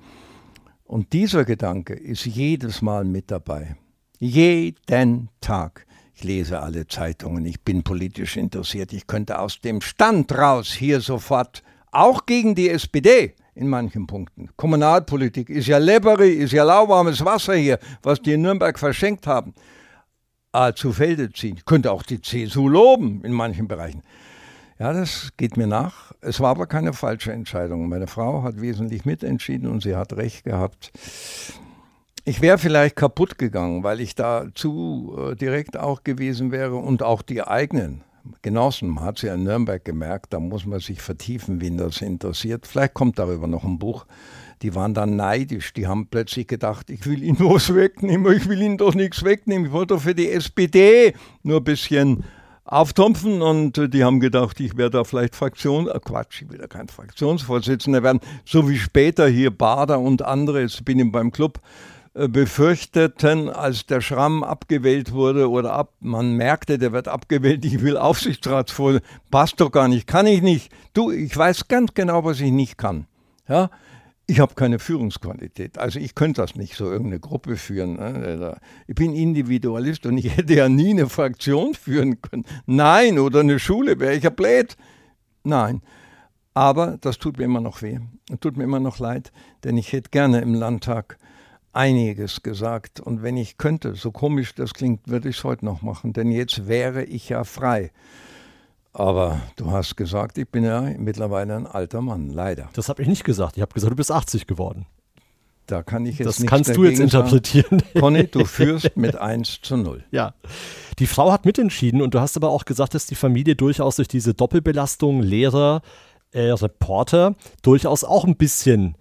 Und dieser Gedanke ist jedes Mal mit dabei. Jeden Tag. Ich lese alle Zeitungen, ich bin politisch interessiert, ich könnte aus dem Stand raus hier sofort auch gegen die SPD in manchen Punkten. Kommunalpolitik ist ja Lebery, ist ja lauwarmes Wasser hier, was die in Nürnberg verschenkt haben. Ah, zu Felde ziehen. Ich könnte auch die CSU loben in manchen Bereichen. Ja, das geht mir nach. Es war aber keine falsche Entscheidung. Meine Frau hat wesentlich mitentschieden und sie hat recht gehabt. Ich wäre vielleicht kaputt gegangen, weil ich da zu äh, direkt auch gewesen wäre und auch die eigenen genossen. Man hat es ja in Nürnberg gemerkt, da muss man sich vertiefen, wen das interessiert. Vielleicht kommt darüber noch ein Buch. Die waren dann neidisch, die haben plötzlich gedacht, ich will ihnen was wegnehmen, ich will ihnen doch nichts wegnehmen, ich wollte doch für die SPD nur ein bisschen auftrumpfen und die haben gedacht, ich werde da vielleicht Fraktion, äh Quatsch, ich will da kein Fraktionsvorsitzender werden, so wie später hier Bader und andere, jetzt bin ich beim Club, äh, befürchteten, als der Schramm abgewählt wurde oder ab, man merkte, der wird abgewählt, ich will Aufsichtsratsvoll, passt doch gar nicht, kann ich nicht. Du, ich weiß ganz genau, was ich nicht kann. Ja, ich habe keine Führungsqualität. Also ich könnte das nicht so irgendeine Gruppe führen. Ne? Ich bin Individualist und ich hätte ja nie eine Fraktion führen können. Nein, oder eine Schule, wäre ich ja blöd. Nein. Aber das tut mir immer noch weh. Und tut mir immer noch leid, denn ich hätte gerne im Landtag einiges gesagt. Und wenn ich könnte, so komisch das klingt, würde ich es heute noch machen, denn jetzt wäre ich ja frei. Aber du hast gesagt, ich bin ja mittlerweile ein alter Mann, leider. Das habe ich nicht gesagt. Ich habe gesagt, du bist 80 geworden. Da kann ich jetzt Das kannst du jetzt interpretieren. Sagen. Conny, du führst mit 1 zu 0. Ja. Die Frau hat mitentschieden und du hast aber auch gesagt, dass die Familie durchaus durch diese Doppelbelastung Lehrer, äh, Reporter durchaus auch ein bisschen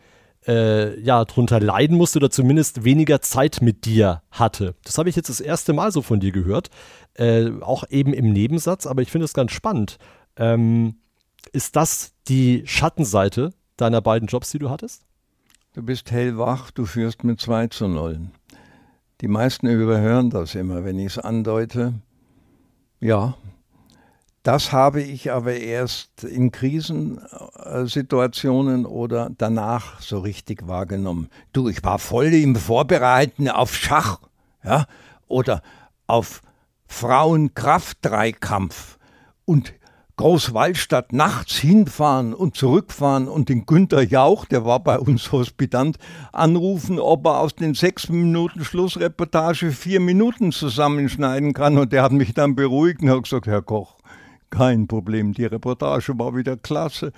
äh, ja, drunter leiden musste oder zumindest weniger Zeit mit dir hatte. Das habe ich jetzt das erste Mal so von dir gehört. Äh, auch eben im Nebensatz, aber ich finde es ganz spannend. Ähm, ist das die Schattenseite deiner beiden Jobs, die du hattest? Du bist hellwach, du führst mit 2 zu 0. Die meisten überhören das immer, wenn ich es andeute. Ja, das habe ich aber erst in Krisensituationen oder danach so richtig wahrgenommen. Du, ich war voll im Vorbereiten auf Schach, ja, oder auf Frauenkraft-Dreikampf und Großwallstadt nachts hinfahren und zurückfahren und den Günter Jauch, der war bei uns Hospitant, anrufen, ob er aus den sechs Minuten Schlussreportage vier Minuten zusammenschneiden kann. Und der hat mich dann beruhigt und hat gesagt, Herr Koch, kein Problem, die Reportage war wieder klasse.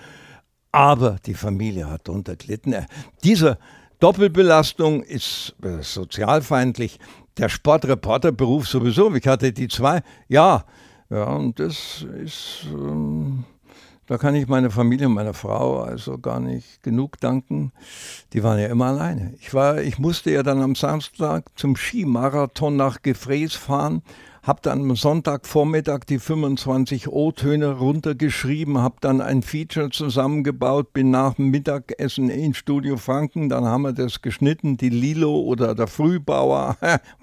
Aber die Familie hat darunter gelitten. Äh, diese Doppelbelastung ist äh, sozialfeindlich. Der Sportreporterberuf sowieso. Ich hatte die zwei. Ja, ja, und das ist, ähm, da kann ich meiner Familie, meiner Frau also gar nicht genug danken. Die waren ja immer alleine. Ich war, ich musste ja dann am Samstag zum Skimarathon nach Gefräß fahren habe dann am Sonntagvormittag die 25 O-Töne runtergeschrieben, habe dann ein Feature zusammengebaut, bin nach dem Mittagessen in Studio Franken, dann haben wir das geschnitten, die Lilo oder der Frühbauer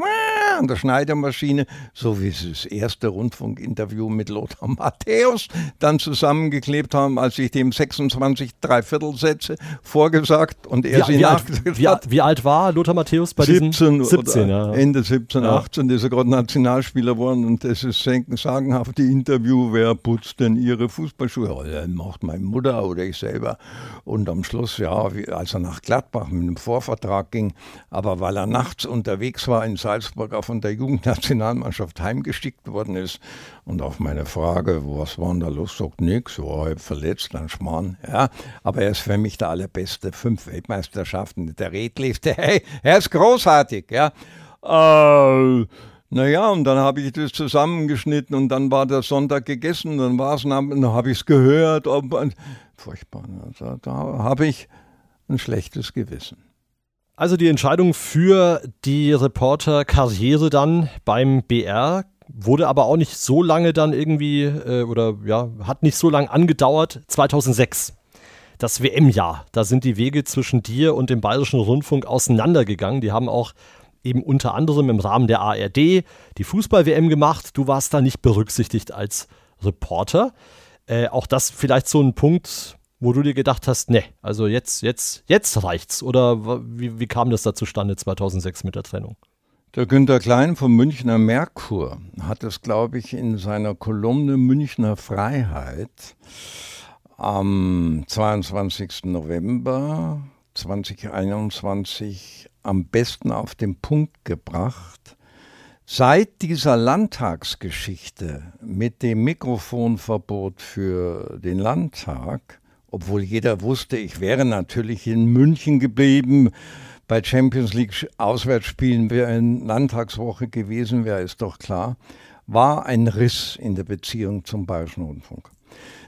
an der Schneidermaschine, so wie sie das erste Rundfunkinterview mit Lothar Matthäus dann zusammengeklebt haben, als ich dem 26 Dreiviertelsätze vorgesagt und er wie, sie wie, alt, wie, wie, alt war Lothar Matthäus bei 17 diesem 17? Ja. Ende 17, ja. 18, ist er gerade Nationalspieler geworden und das ist sagenhafte Interview, wer putzt denn ihre Fußballschuhe? Das macht meine Mutter oder ich selber. Und am Schluss, ja, als er nach Gladbach mit einem Vorvertrag ging, aber weil er nachts unterwegs war in Salzburg von der Jugendnationalmannschaft heimgeschickt worden ist. Und auf meine Frage, was war denn da los, sagt nichts, war halb verletzt, ein Schmarrn. Ja, aber er ist für mich der allerbeste. Fünf Weltmeisterschaften, der Redliste, hey, er ist großartig, ja. Äh, naja, und dann habe ich das zusammengeschnitten und dann war der Sonntag gegessen, dann war es, dann habe ich es gehört. Ob, furchtbar, also, da habe ich ein schlechtes Gewissen. Also die Entscheidung für die Reporterkarriere dann beim BR wurde aber auch nicht so lange dann irgendwie äh, oder ja, hat nicht so lange angedauert. 2006, das WM-Jahr, da sind die Wege zwischen dir und dem Bayerischen Rundfunk auseinandergegangen. Die haben auch eben unter anderem im Rahmen der ARD die Fußball-WM gemacht. Du warst da nicht berücksichtigt als Reporter. Äh, auch das vielleicht so ein Punkt, wo du dir gedacht hast, ne, also jetzt, jetzt, jetzt reicht's? Oder wie, wie kam das da zustande 2006 mit der Trennung? Der Günter Klein vom Münchner Merkur hat es, glaube ich, in seiner Kolumne Münchner Freiheit am 22. November 2021 am besten auf den Punkt gebracht. Seit dieser Landtagsgeschichte mit dem Mikrofonverbot für den Landtag obwohl jeder wusste, ich wäre natürlich in München geblieben. Bei Champions League Auswärtsspielen wäre eine Landtagswoche gewesen, wäre es doch klar, war ein Riss in der Beziehung zum Bayerischen Rundfunk.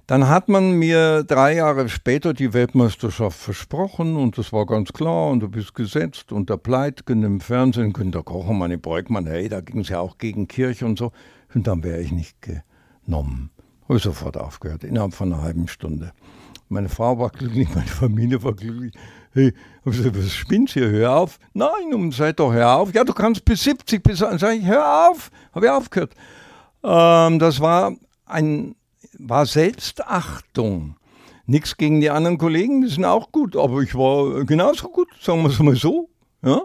Dann hat man mir drei Jahre später die Weltmeisterschaft versprochen und das war ganz klar und du bist gesetzt und der Pleitgen im Fernsehen, Günter Koch und meine Breukmann, hey, da ging es ja auch gegen Kirche und so und dann wäre ich nicht genommen. Habe sofort aufgehört, innerhalb von einer halben Stunde. Meine Frau war glücklich, meine Familie war glücklich. Hey, hab ich gesagt, was spinnst du hier? Hör auf. Nein, um seid doch, hör auf. Ja, du kannst bis 70, bis. Sag ich, hör auf. Habe ich aufgehört. Ähm, das war ein, war Selbstachtung. Nichts gegen die anderen Kollegen, die sind auch gut, aber ich war genauso gut, sagen wir es mal so. Ja,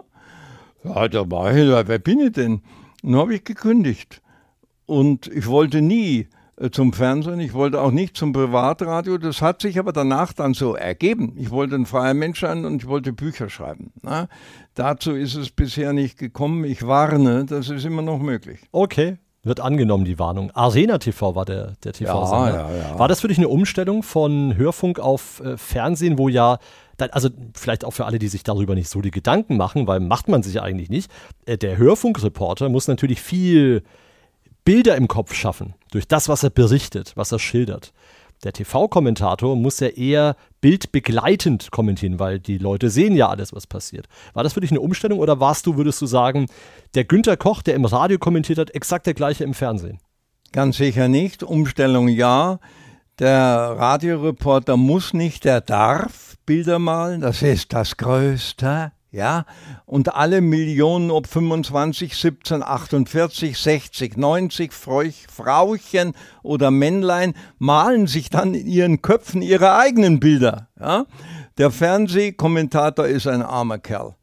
ja da war ich, wer bin ich denn? Und dann habe ich gekündigt. Und ich wollte nie zum Fernsehen. Ich wollte auch nicht zum Privatradio. Das hat sich aber danach dann so ergeben. Ich wollte ein freier Mensch sein und ich wollte Bücher schreiben. Na, dazu ist es bisher nicht gekommen. Ich warne, das ist immer noch möglich. Okay. Wird angenommen, die Warnung. Arena TV war der, der TV-Sender. Ja, ja, ja. War das für dich eine Umstellung von Hörfunk auf äh, Fernsehen, wo ja also vielleicht auch für alle, die sich darüber nicht so die Gedanken machen, weil macht man sich eigentlich nicht. Äh, der Hörfunkreporter muss natürlich viel Bilder im Kopf schaffen, durch das, was er berichtet, was er schildert. Der TV-Kommentator muss ja eher bildbegleitend kommentieren, weil die Leute sehen ja alles, was passiert. War das für dich eine Umstellung oder warst du, würdest du sagen, der Günter Koch, der im Radio kommentiert hat, exakt der gleiche im Fernsehen? Ganz sicher nicht. Umstellung ja. Der Radioreporter muss nicht, der darf Bilder malen. Das ist das Größte ja, und alle Millionen ob 25, 17, 48, 60, 90 Freuch, Frauchen oder Männlein malen sich dann in ihren Köpfen ihre eigenen Bilder. Ja. Der Fernsehkommentator ist ein armer Kerl.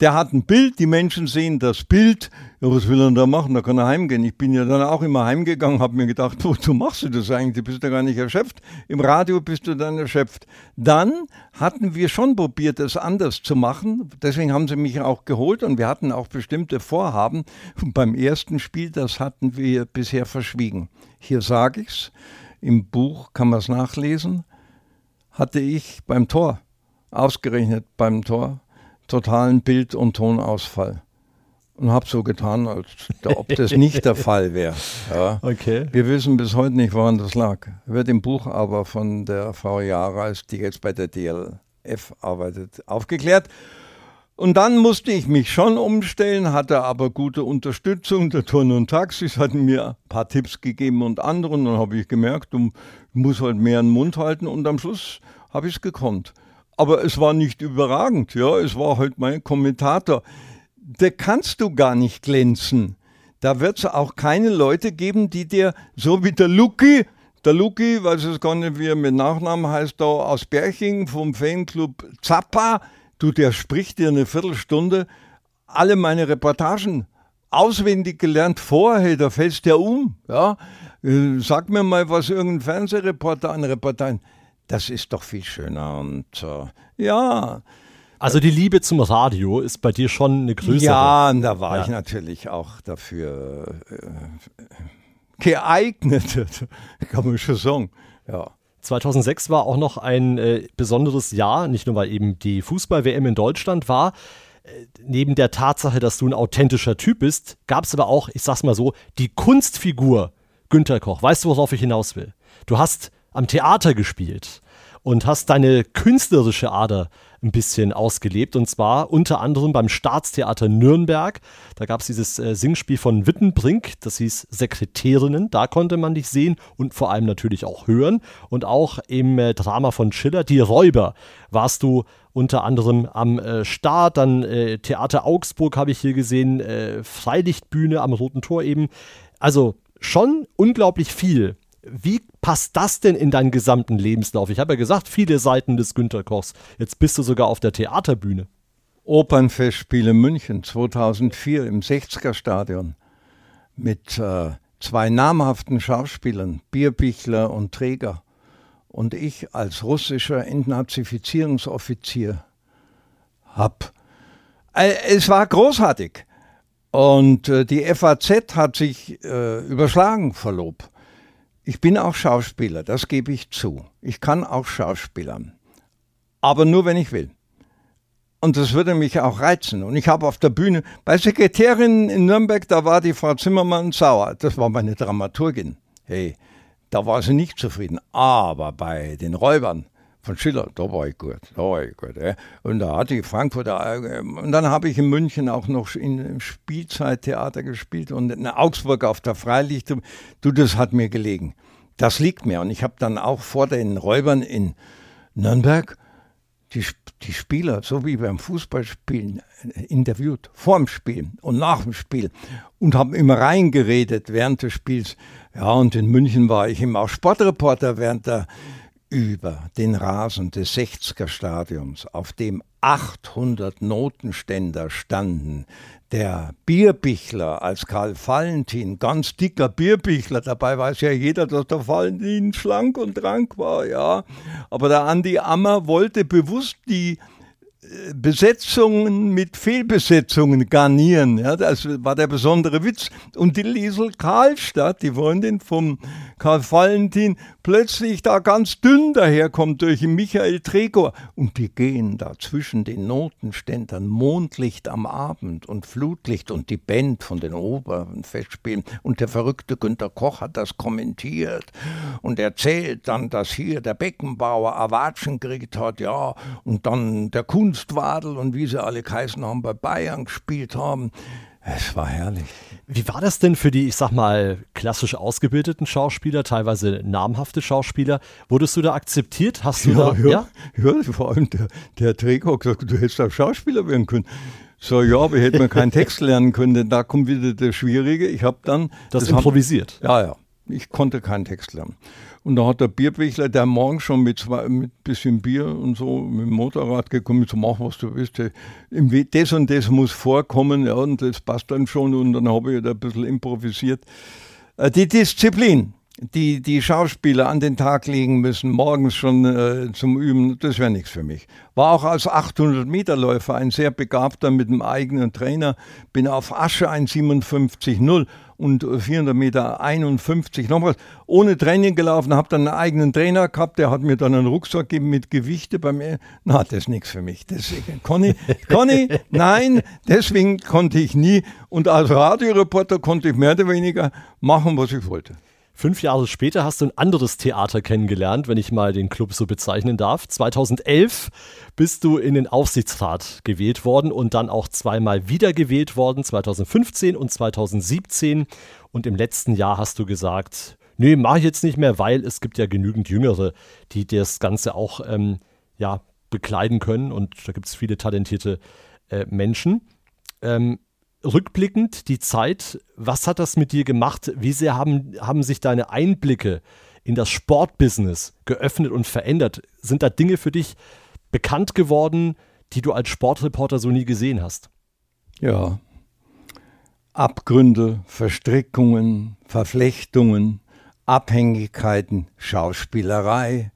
Der hat ein Bild, die Menschen sehen das Bild. Ja, was will er da machen? Da kann er heimgehen. Ich bin ja dann auch immer heimgegangen, habe mir gedacht, wozu machst du das eigentlich? Du bist ja gar nicht erschöpft. Im Radio bist du dann erschöpft. Dann hatten wir schon probiert, es anders zu machen. Deswegen haben sie mich auch geholt und wir hatten auch bestimmte Vorhaben. Und beim ersten Spiel, das hatten wir bisher verschwiegen. Hier sage ich's. Im Buch kann man es nachlesen. Hatte ich beim Tor, ausgerechnet beim Tor, totalen Bild- und Tonausfall. Und habe so getan, als ob das nicht der Fall wäre. Ja. Okay. Wir wissen bis heute nicht, woran das lag. Wird im Buch aber von der Frau Jareis, die jetzt bei der DLF arbeitet, aufgeklärt. Und dann musste ich mich schon umstellen, hatte aber gute Unterstützung. Der Turn und Taxis hatten mir ein paar Tipps gegeben und anderen. Dann habe ich gemerkt, du musst halt mehr den Mund halten und am Schluss habe ich es gekonnt. Aber es war nicht überragend, ja, es war halt mein Kommentator. Da kannst du gar nicht glänzen. Da wird es auch keine Leute geben, die dir, so wie der Luki, der Luki, weiß es gar nicht, wie er mit Nachnamen heißt, da aus Berching vom Fanclub Zappa, du, der spricht dir eine Viertelstunde alle meine Reportagen auswendig gelernt vorher, da fällst du um. Ja? Äh, sag mir mal, was irgendein Fernsehreporter, ein Reporter, das ist doch viel schöner. Und äh, ja. Also die Liebe zum Radio ist bei dir schon eine größere. Ja, und da war ja. ich natürlich auch dafür äh, geeignet, kann man schon sagen. Ja. 2006 war auch noch ein äh, besonderes Jahr, nicht nur weil eben die Fußball-WM in Deutschland war. Äh, neben der Tatsache, dass du ein authentischer Typ bist, gab es aber auch, ich sag's mal so, die Kunstfigur Günter Koch. Weißt du, worauf ich hinaus will? Du hast am Theater gespielt und hast deine künstlerische Ader ein bisschen ausgelebt. Und zwar unter anderem beim Staatstheater Nürnberg. Da gab es dieses äh, Singspiel von Wittenbrink, das hieß Sekretärinnen. Da konnte man dich sehen und vor allem natürlich auch hören. Und auch im äh, Drama von Schiller, Die Räuber, warst du unter anderem am äh, Start. Dann äh, Theater Augsburg habe ich hier gesehen, äh, Freilichtbühne am Roten Tor eben. Also schon unglaublich viel. Wie passt das denn in deinen gesamten Lebenslauf? Ich habe ja gesagt, viele Seiten des Günter Kochs. Jetzt bist du sogar auf der Theaterbühne. Opernfestspiele München 2004 im 60er Stadion mit äh, zwei namhaften Schauspielern, Bierbichler und Träger. Und ich als russischer Entnazifizierungsoffizier hab. Äh, es war großartig. Und äh, die FAZ hat sich äh, überschlagen, Verlob. Ich bin auch Schauspieler, das gebe ich zu. Ich kann auch Schauspielern. Aber nur, wenn ich will. Und das würde mich auch reizen. Und ich habe auf der Bühne, bei Sekretärin in Nürnberg, da war die Frau Zimmermann sauer. Das war meine Dramaturgin. Hey, da war sie nicht zufrieden. Aber bei den Räubern, von Schiller, da war ich gut, da war ich gut. Ja. Und da hatte ich Frankfurter, äh, und dann habe ich in München auch noch im Spielzeittheater gespielt und in Augsburg auf der Freilicht. Du, das hat mir gelegen. Das liegt mir. Und ich habe dann auch vor den Räubern in Nürnberg die, die Spieler, so wie beim Fußballspielen, interviewt, vor dem Spiel und nach dem Spiel und habe immer reingeredet während des Spiels. Ja, und in München war ich immer auch Sportreporter während der über den Rasen des 60er Stadions, auf dem 800 Notenständer standen, der Bierbichler als Karl Valentin, ganz dicker Bierbichler, dabei weiß ja jeder, dass der Valentin schlank und rank war, ja. Aber der Andi Ammer wollte bewusst die Besetzungen mit Fehlbesetzungen garnieren. Ja, das war der besondere Witz. Und die Liesel Karlstadt, die Freundin vom Karl Valentin, plötzlich da ganz dünn daherkommt durch Michael Tregor. Und die gehen da zwischen den Notenständern, Mondlicht am Abend und Flutlicht und die Band von den oberen Festspielen. Und der verrückte Günter Koch hat das kommentiert und erzählt dann, dass hier der Beckenbauer Awatschen gekriegt hat, ja, und dann der Kunst Kunstwadel und wie sie alle geheißen haben, bei Bayern gespielt haben. Es war herrlich. Wie war das denn für die, ich sag mal, klassisch ausgebildeten Schauspieler, teilweise namhafte Schauspieler? Wurdest du da akzeptiert? Hast du ja, da, ja? ja? ja vor allem der, der Träger hat gesagt, du hättest auch Schauspieler werden können. So, ja, aber hätte mir keinen Text lernen können, denn da kommt wieder der Schwierige. Ich habe dann. Das, das improvisiert. Hab, ja, ja. Ich konnte keinen Text lernen. Und da hat der Bierbichler, der morgen schon mit, mit bisschen Bier und so mit dem Motorrad gekommen, so mach was du willst. Das und das muss vorkommen, ja, und das passt dann schon. Und dann habe ich da ein bisschen improvisiert. Äh, die Disziplin, die die Schauspieler an den Tag legen müssen, morgens schon äh, zum Üben, das wäre nichts für mich. War auch als 800-Meter-Läufer ein sehr begabter mit einem eigenen Trainer, bin auf Asche 1,57,0 und 400 Meter 51 nochmal ohne Training gelaufen, habe dann einen eigenen Trainer gehabt, der hat mir dann einen Rucksack gegeben mit Gewichte bei mir. Na, das ist nichts für mich. Deswegen, Conny, Conny, nein, deswegen konnte ich nie und als Radioreporter konnte ich mehr oder weniger machen, was ich wollte. Fünf Jahre später hast du ein anderes Theater kennengelernt, wenn ich mal den Club so bezeichnen darf. 2011 bist du in den Aufsichtsrat gewählt worden und dann auch zweimal wiedergewählt worden, 2015 und 2017. Und im letzten Jahr hast du gesagt, nee, mach ich jetzt nicht mehr, weil es gibt ja genügend Jüngere, die das Ganze auch ähm, ja, bekleiden können. Und da gibt es viele talentierte äh, Menschen. Ähm, rückblickend die Zeit, was hat das mit dir gemacht? Wie sehr haben, haben sich deine Einblicke in das Sportbusiness geöffnet und verändert? Sind da Dinge für dich bekannt geworden, die du als Sportreporter so nie gesehen hast? Ja. Abgründe, Verstrickungen, Verflechtungen, Abhängigkeiten, Schauspielerei,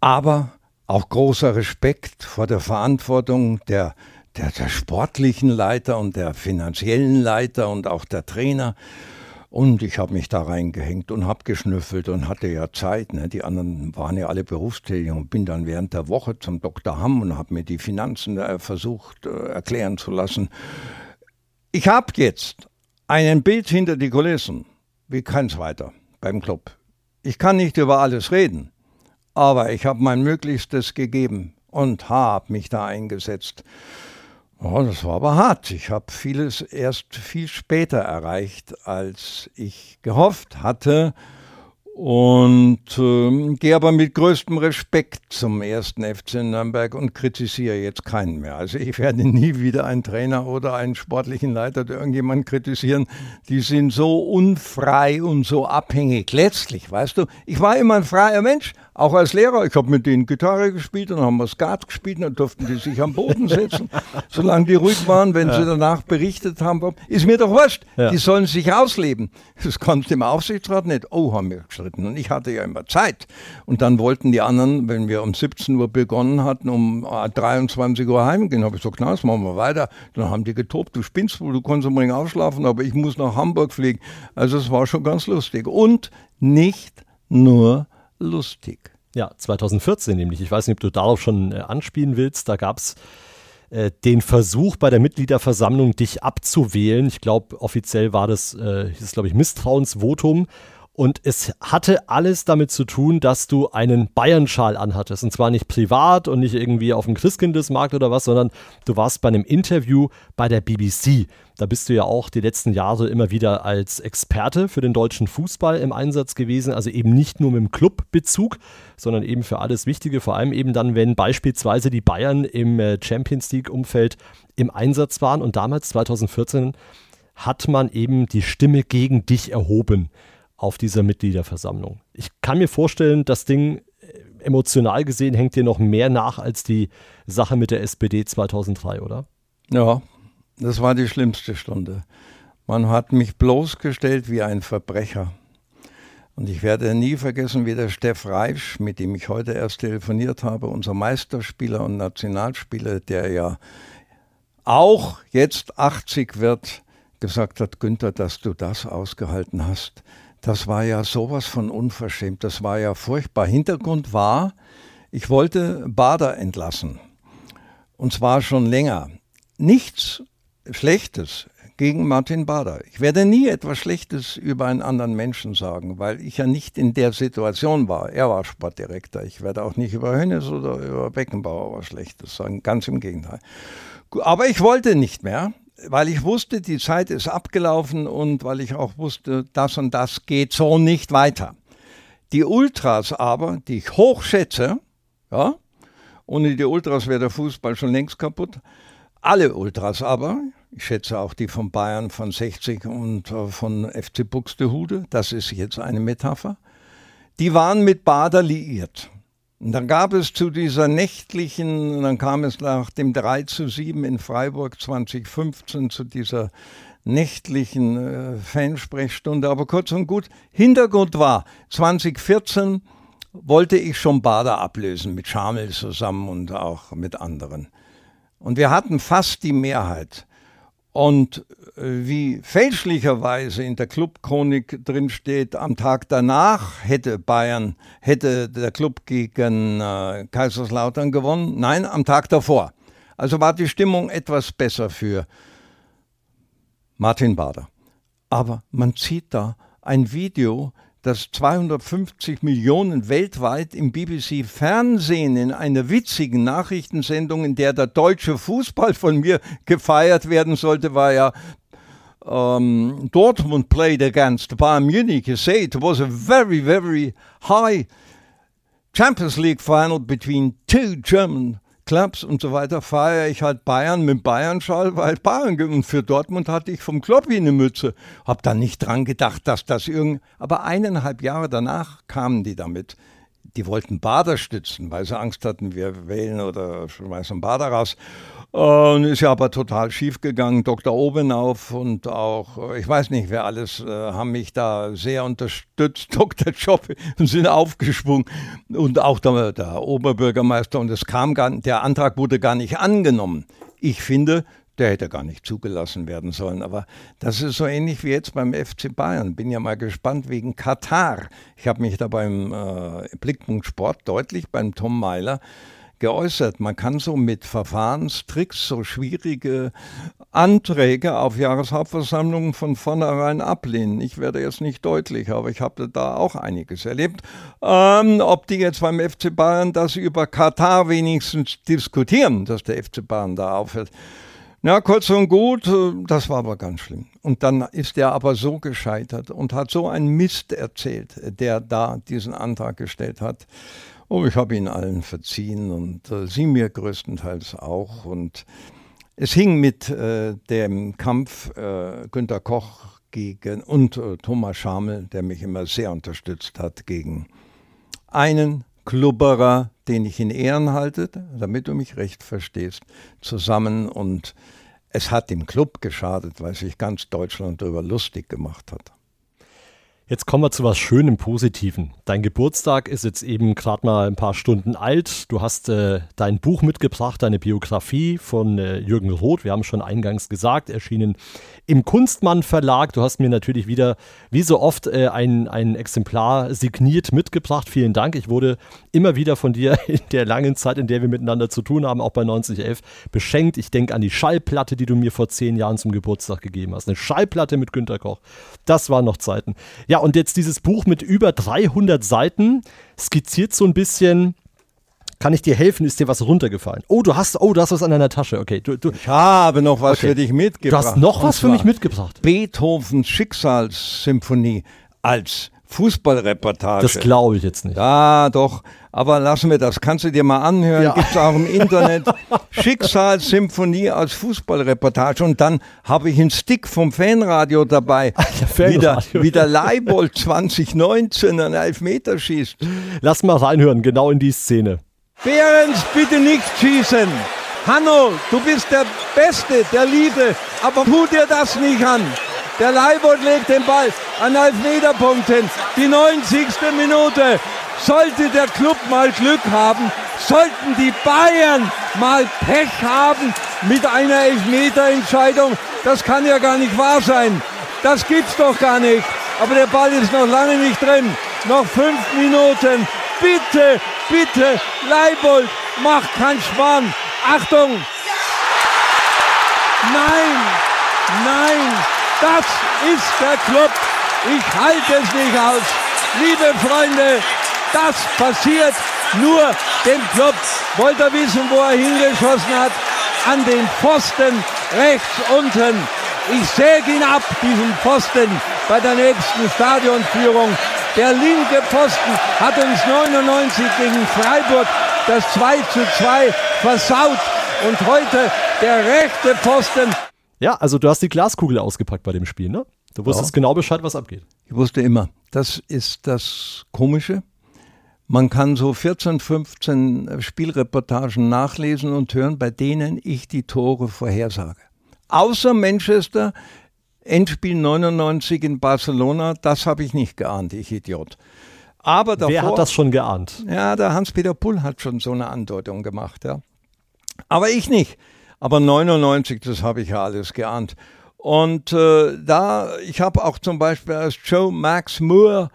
aber auch großer Respekt vor der Verantwortung der der, der sportlichen Leiter und der finanziellen Leiter und auch der Trainer. Und ich habe mich da reingehängt und habe geschnüffelt und hatte ja Zeit. Ne? Die anderen waren ja alle berufstätig und bin dann während der Woche zum Dr. Hamm und habe mir die Finanzen äh, versucht äh, erklären zu lassen. Ich habe jetzt ein Bild hinter die Kulissen, wie keins weiter beim Club. Ich kann nicht über alles reden, aber ich habe mein Möglichstes gegeben und habe mich da eingesetzt. Oh, das war aber hart. Ich habe vieles erst viel später erreicht, als ich gehofft hatte und äh, gehe aber mit größtem Respekt zum ersten FC Nürnberg und kritisiere jetzt keinen mehr. Also ich werde nie wieder einen Trainer oder einen sportlichen Leiter oder irgendjemanden kritisieren. Die sind so unfrei und so abhängig. Letztlich, weißt du, ich war immer ein freier Mensch, auch als Lehrer. Ich habe mit denen Gitarre gespielt und haben wir Skat gespielt, dann durften die sich am Boden setzen, solange die ruhig waren, wenn ja. sie danach berichtet haben. Ist mir doch wurscht, ja. die sollen sich ausleben. Das konnte dem Aufsichtsrat nicht. Oh, haben wir gestritten. Und ich hatte ja immer Zeit. Und dann wollten die anderen, wenn wir um 17 Uhr begonnen hatten, um 23 Uhr heimgehen. habe ich gesagt, na, das machen wir weiter. Dann haben die getobt, du spinnst wohl, du kannst unbedingt ausschlafen, aber ich muss nach Hamburg fliegen. Also es war schon ganz lustig. Und nicht nur lustig. Ja, 2014 nämlich. Ich weiß nicht, ob du darauf schon äh, anspielen willst. Da gab es äh, den Versuch bei der Mitgliederversammlung, dich abzuwählen. Ich glaube, offiziell war das, äh, hieß glaube ich, Misstrauensvotum. Und es hatte alles damit zu tun, dass du einen Bayern-Schal anhattest. Und zwar nicht privat und nicht irgendwie auf dem Christkindesmarkt oder was, sondern du warst bei einem Interview bei der BBC. Da bist du ja auch die letzten Jahre immer wieder als Experte für den deutschen Fußball im Einsatz gewesen. Also eben nicht nur mit dem Clubbezug, sondern eben für alles Wichtige. Vor allem eben dann, wenn beispielsweise die Bayern im äh, Champions League-Umfeld im Einsatz waren. Und damals, 2014, hat man eben die Stimme gegen dich erhoben auf dieser Mitgliederversammlung. Ich kann mir vorstellen, das Ding äh, emotional gesehen hängt dir noch mehr nach als die Sache mit der SPD 2003, oder? Ja, das war die schlimmste Stunde. Man hat mich bloßgestellt wie ein Verbrecher. Und ich werde nie vergessen, wie der Steff Reisch, mit dem ich heute erst telefoniert habe, unser Meisterspieler und Nationalspieler, der ja auch jetzt 80 wird, gesagt hat, Günther, dass du das ausgehalten hast. Das war ja sowas von unverschämt, das war ja furchtbar. Hintergrund war, ich wollte Bader entlassen. Und zwar schon länger. Nichts Schlechtes gegen Martin Bader. Ich werde nie etwas Schlechtes über einen anderen Menschen sagen, weil ich ja nicht in der Situation war. Er war Sportdirektor. Ich werde auch nicht über Hönes oder über Beckenbauer was Schlechtes sagen. Ganz im Gegenteil. Aber ich wollte nicht mehr weil ich wusste, die Zeit ist abgelaufen und weil ich auch wusste, das und das geht so nicht weiter. Die Ultras aber, die ich hochschätze, ja, ohne die Ultras wäre der Fußball schon längst kaputt. Alle Ultras aber, Ich schätze auch die von Bayern von 60 und äh, von FC Buxtehude. Das ist jetzt eine Metapher. Die waren mit Bader liiert. Dann gab es zu dieser nächtlichen, dann kam es nach dem 3 zu 7 in Freiburg 2015 zu dieser nächtlichen äh, Fansprechstunde. Aber kurz und gut, Hintergrund war, 2014 wollte ich schon Bader ablösen, mit Schamel zusammen und auch mit anderen. Und wir hatten fast die Mehrheit. Und äh, wie fälschlicherweise in der Clubchronik drin steht, am Tag danach hätte Bayern, hätte der Club gegen äh, Kaiserslautern gewonnen. Nein, am Tag davor. Also war die Stimmung etwas besser für Martin Bader. Aber man zieht da ein Video, das 250 Millionen weltweit im BBC Fernsehen in einer witzigen Nachrichtensendung, in der der deutsche Fußball von mir gefeiert werden sollte, war ja um, ähm, Dortmund played against Bayern Munich. You say it was a very, very high Champions League final between two German Clubs und so weiter feiere ich halt Bayern mit Bayern-Schal, weil Bayern und für Dortmund hatte ich vom Kloppi eine Mütze. Hab da nicht dran gedacht, dass das irgend. Aber eineinhalb Jahre danach kamen die damit. Die wollten Bader stützen, weil sie Angst hatten, wir wählen oder schmeißen Bader raus. Und ist ja aber total schief gegangen. Dr. Obenauf und auch, ich weiß nicht, wer alles, äh, haben mich da sehr unterstützt. Dr. Job sind aufgesprungen und auch der, der Oberbürgermeister. Und es kam gar, der Antrag wurde gar nicht angenommen. Ich finde, der hätte gar nicht zugelassen werden sollen. Aber das ist so ähnlich wie jetzt beim FC Bayern. Bin ja mal gespannt wegen Katar. Ich habe mich da beim äh, Blickpunkt Sport deutlich beim Tom Meiler geäußert. Man kann so mit Verfahrenstricks so schwierige Anträge auf Jahreshauptversammlungen von vornherein ablehnen. Ich werde jetzt nicht deutlich, aber ich habe da auch einiges erlebt. Ähm, ob die jetzt beim FC Bayern das über Katar wenigstens diskutieren, dass der FC Bayern da aufhört. Na, kurz und gut, äh, das war aber ganz schlimm. Und dann ist er aber so gescheitert und hat so einen Mist erzählt, der da diesen Antrag gestellt hat. Oh, ich habe ihn allen verziehen und äh, sie mir größtenteils auch. Und es hing mit äh, dem Kampf äh, Günter Koch gegen und äh, Thomas Schamel, der mich immer sehr unterstützt hat, gegen einen Klubberer, den ich in Ehren halte, damit du mich recht verstehst, zusammen. Und es hat dem Club geschadet, weil sich ganz Deutschland darüber lustig gemacht hat. Jetzt kommen wir zu was Schönem, Positiven. Dein Geburtstag ist jetzt eben gerade mal ein paar Stunden alt. Du hast äh, dein Buch mitgebracht, deine Biografie von äh, Jürgen Roth. Wir haben schon eingangs gesagt, erschienen im Kunstmann Verlag. Du hast mir natürlich wieder, wie so oft, äh, ein, ein Exemplar signiert mitgebracht. Vielen Dank. Ich wurde immer wieder von dir in der langen Zeit, in der wir miteinander zu tun haben, auch bei 9011, beschenkt. Ich denke an die Schallplatte, die du mir vor zehn Jahren zum Geburtstag gegeben hast. Eine Schallplatte mit Günter Koch. Das waren noch Zeiten. Ja, und jetzt dieses Buch mit über 300 Seiten skizziert so ein bisschen. Kann ich dir helfen? Ist dir was runtergefallen? Oh, du hast, oh, du hast was an deiner Tasche. Okay, du, du ich habe noch was okay. für dich mitgebracht. Du hast noch was für mich mitgebracht. Beethovens Schicksalssymphonie als Fußballreportage. Das glaube ich jetzt nicht. Ja, doch. Aber lassen wir das. Kannst du dir mal anhören. Ja. Gibt es auch im Internet. Schicksalssymphonie als Fußballreportage. Und dann habe ich einen Stick vom Fanradio dabei. Ja, Fanradio. Wie der Leibold 2019 einen Elfmeter schießt. Lass mal reinhören, genau in die Szene. Behrens, bitte nicht schießen. Hanno, du bist der Beste, der Liebe, aber tu dir das nicht an. Der Leibold legt den Ball an Elfmeterpunkt hin. Die 90. Minute. Sollte der Club mal Glück haben, sollten die Bayern mal Pech haben mit einer Elfmeterentscheidung, das kann ja gar nicht wahr sein. Das gibt's doch gar nicht. Aber der Ball ist noch lange nicht drin. Noch fünf Minuten. Bitte, bitte, Leibold, mach keinen Schmarrn. Achtung! Nein, nein, das ist der Club. Ich halte es nicht aus. Liebe Freunde, das passiert nur dem Club. Wollt ihr wissen, wo er hingeschossen hat? An den Pfosten rechts unten. Ich säge ihn ab, diesen Pfosten, bei der nächsten Stadionführung. Der linke Pfosten hat uns 99 gegen Freiburg das 2 zu 2 versaut. Und heute der rechte Pfosten Ja, also du hast die Glaskugel ausgepackt bei dem Spiel, ne? Du wusstest ja. genau Bescheid, was abgeht. Ich wusste immer. Das ist das Komische. Man kann so 14, 15 Spielreportagen nachlesen und hören, bei denen ich die Tore vorhersage. Außer Manchester, Endspiel 99 in Barcelona, das habe ich nicht geahnt, ich Idiot. Aber davor, Wer hat das schon geahnt? Ja, der Hans-Peter Pull hat schon so eine Andeutung gemacht, ja. Aber ich nicht. Aber 99, das habe ich ja alles geahnt. Und äh, da, ich habe auch zum Beispiel als Joe Max Moore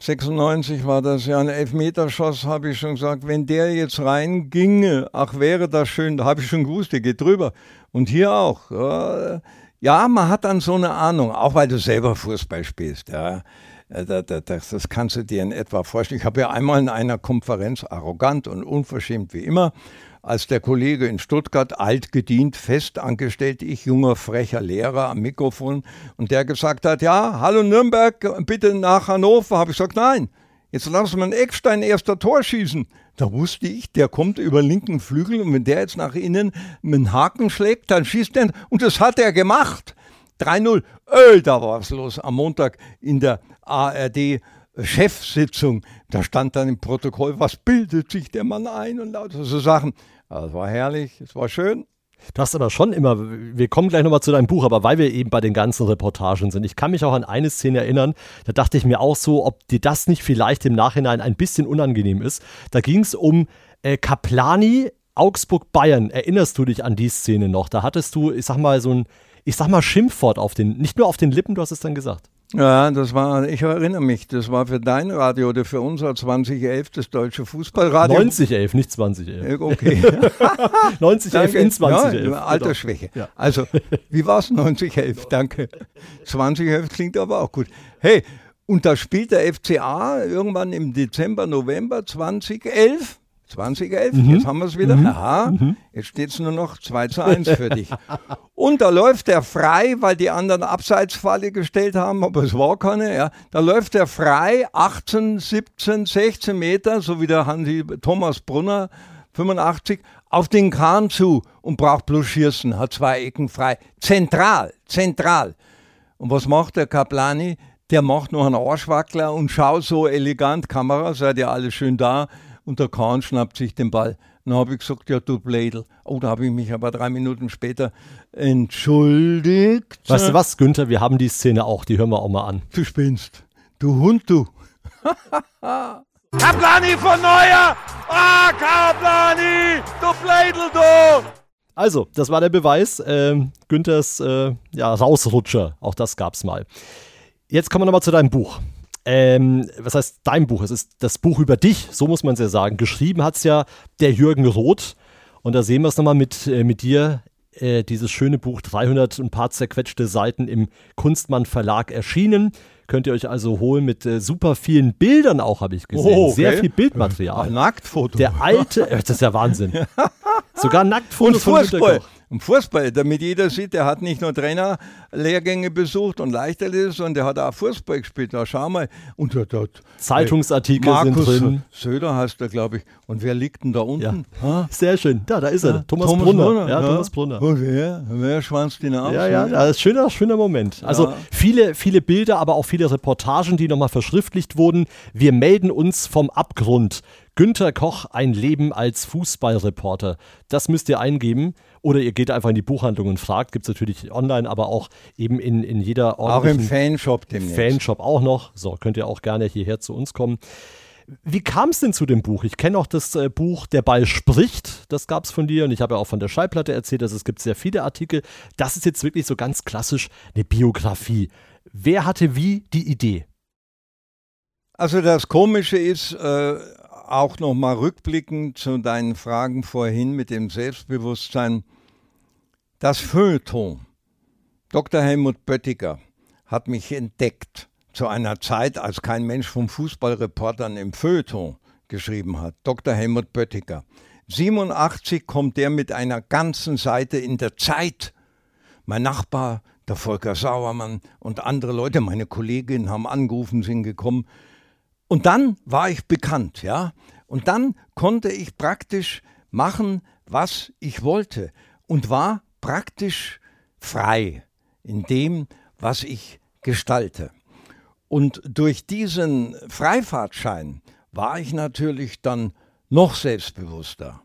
96 war das ja ein Elfmeterschoss, habe ich schon gesagt, wenn der jetzt reinginge, ach wäre das schön, da habe ich schon gewusst, der geht drüber. Und hier auch. Ja, man hat dann so eine Ahnung, auch weil du selber Fußball spielst. Ja. Das, das kannst du dir in etwa vorstellen. Ich habe ja einmal in einer Konferenz arrogant und unverschämt wie immer als der Kollege in Stuttgart, alt gedient, fest angestellt, ich junger, frecher Lehrer am Mikrofon, und der gesagt hat, ja, hallo Nürnberg, bitte nach Hannover, habe ich gesagt, nein, jetzt lassen wir einen Eckstein erster Tor schießen. Da wusste ich, der kommt über linken Flügel und wenn der jetzt nach innen mit einem Haken schlägt, dann schießt er. Und das hat er gemacht. 3-0. Öh, da war was los am Montag in der ARD. Chefsitzung, da stand dann im Protokoll, was bildet sich der Mann ein und lauter so Sachen. Also es war herrlich, es war schön. Du hast aber schon immer, wir kommen gleich nochmal zu deinem Buch, aber weil wir eben bei den ganzen Reportagen sind, ich kann mich auch an eine Szene erinnern, da dachte ich mir auch so, ob dir das nicht vielleicht im Nachhinein ein bisschen unangenehm ist. Da ging es um äh, Kaplani, Augsburg, Bayern. Erinnerst du dich an die Szene noch? Da hattest du, ich sag mal, so ein, ich sag mal, Schimpfwort auf den, nicht nur auf den Lippen, du hast es dann gesagt. Ja, das war, ich erinnere mich, das war für dein Radio oder für unser 2011, das deutsche Fußballradio. 9011, nicht 2011. Okay. 9011 in 2011. Ja, Altersschwäche. Ja. Also, wie war es 9011? Danke. 2011 klingt aber auch gut. Hey, und da spielt der FCA irgendwann im Dezember, November 2011 2011, mhm. jetzt haben wir es wieder. Mhm. Aha, mhm. jetzt steht es nur noch 2 zu 1 für dich. Und da läuft er frei, weil die anderen Abseitsfalle gestellt haben, aber es war keine. Ja. Da läuft er frei, 18, 17, 16 Meter, so wie der Hansi Thomas Brunner, 85, auf den Kahn zu und braucht bloß Schießen, hat zwei Ecken frei. Zentral, zentral. Und was macht der Kaplani? Der macht noch einen Arschwackler und schaut so elegant, Kamera, seid ihr alle schön da, und der Kahn schnappt sich den Ball. Dann habe ich gesagt, ja, du Blädel. Oh, da habe ich mich aber drei Minuten später entschuldigt. Weißt du was, Günther, wir haben die Szene auch, die hören wir auch mal an. Du spinnst. Du Hund, du. Kaplani von Neuer! Ah, Kaplani! Du Blädel, du! Also, das war der Beweis. Äh, Günthers äh, ja, Rausrutscher. Auch das gab's mal. Jetzt kommen wir nochmal zu deinem Buch ähm, was heißt dein Buch? Es ist das Buch über dich, so muss man es ja sagen. Geschrieben hat es ja der Jürgen Roth. Und da sehen wir es nochmal mit, äh, mit dir, äh, dieses schöne Buch, 300 und ein paar zerquetschte Seiten im Kunstmann Verlag erschienen. Könnt ihr euch also holen mit äh, super vielen Bildern auch, habe ich gesehen. Oh, okay. Sehr viel Bildmaterial. Ein Nacktfoto. Der alte, äh, das ist ja Wahnsinn. Sogar Nacktfoto und Fußball. Im Fußball, damit jeder sieht, der hat nicht nur Trainerlehrgänge besucht und Leichtathletik, sondern der hat auch Fußball gespielt. Da schau mal. Und dort, Zeitungsartikel Markus sind drin. Söder heißt er, glaube ich. Und wer liegt denn da unten? Ja. Sehr schön. Da, da ist er. Ja. Thomas, Thomas Brunner. Brunner. Ja, Thomas Brunner. Und wer? Wer schwanzt ihn aus? Ja, ja, das ist schöner, schöner Moment. Also viele, viele Bilder, aber auch viele Reportagen, die nochmal verschriftlicht wurden. Wir melden uns vom Abgrund. Günter Koch, ein Leben als Fußballreporter. Das müsst ihr eingeben. Oder ihr geht einfach in die Buchhandlung und fragt. Gibt es natürlich online, aber auch eben in, in jeder Auch im Fanshop demnächst. Fanshop auch noch. So, könnt ihr auch gerne hierher zu uns kommen. Wie kam es denn zu dem Buch? Ich kenne auch das äh, Buch Der Ball spricht, das gab es von dir und ich habe ja auch von der Schallplatte erzählt, dass es gibt sehr viele Artikel. Das ist jetzt wirklich so ganz klassisch eine Biografie. Wer hatte wie die Idee? Also das Komische ist, äh, auch nochmal rückblickend zu deinen Fragen vorhin mit dem Selbstbewusstsein. Das Feuilleton. Dr. Helmut Böttiger hat mich entdeckt zu einer Zeit, als kein Mensch von Fußballreportern im Feuilleton geschrieben hat. Dr. Helmut Böttiger. 87 kommt er mit einer ganzen Seite in der Zeit. Mein Nachbar, der Volker Sauermann und andere Leute, meine Kolleginnen haben angerufen, sind gekommen. Und dann war ich bekannt, ja. Und dann konnte ich praktisch machen, was ich wollte und war praktisch frei in dem, was ich gestalte. Und durch diesen Freifahrtschein war ich natürlich dann noch selbstbewusster.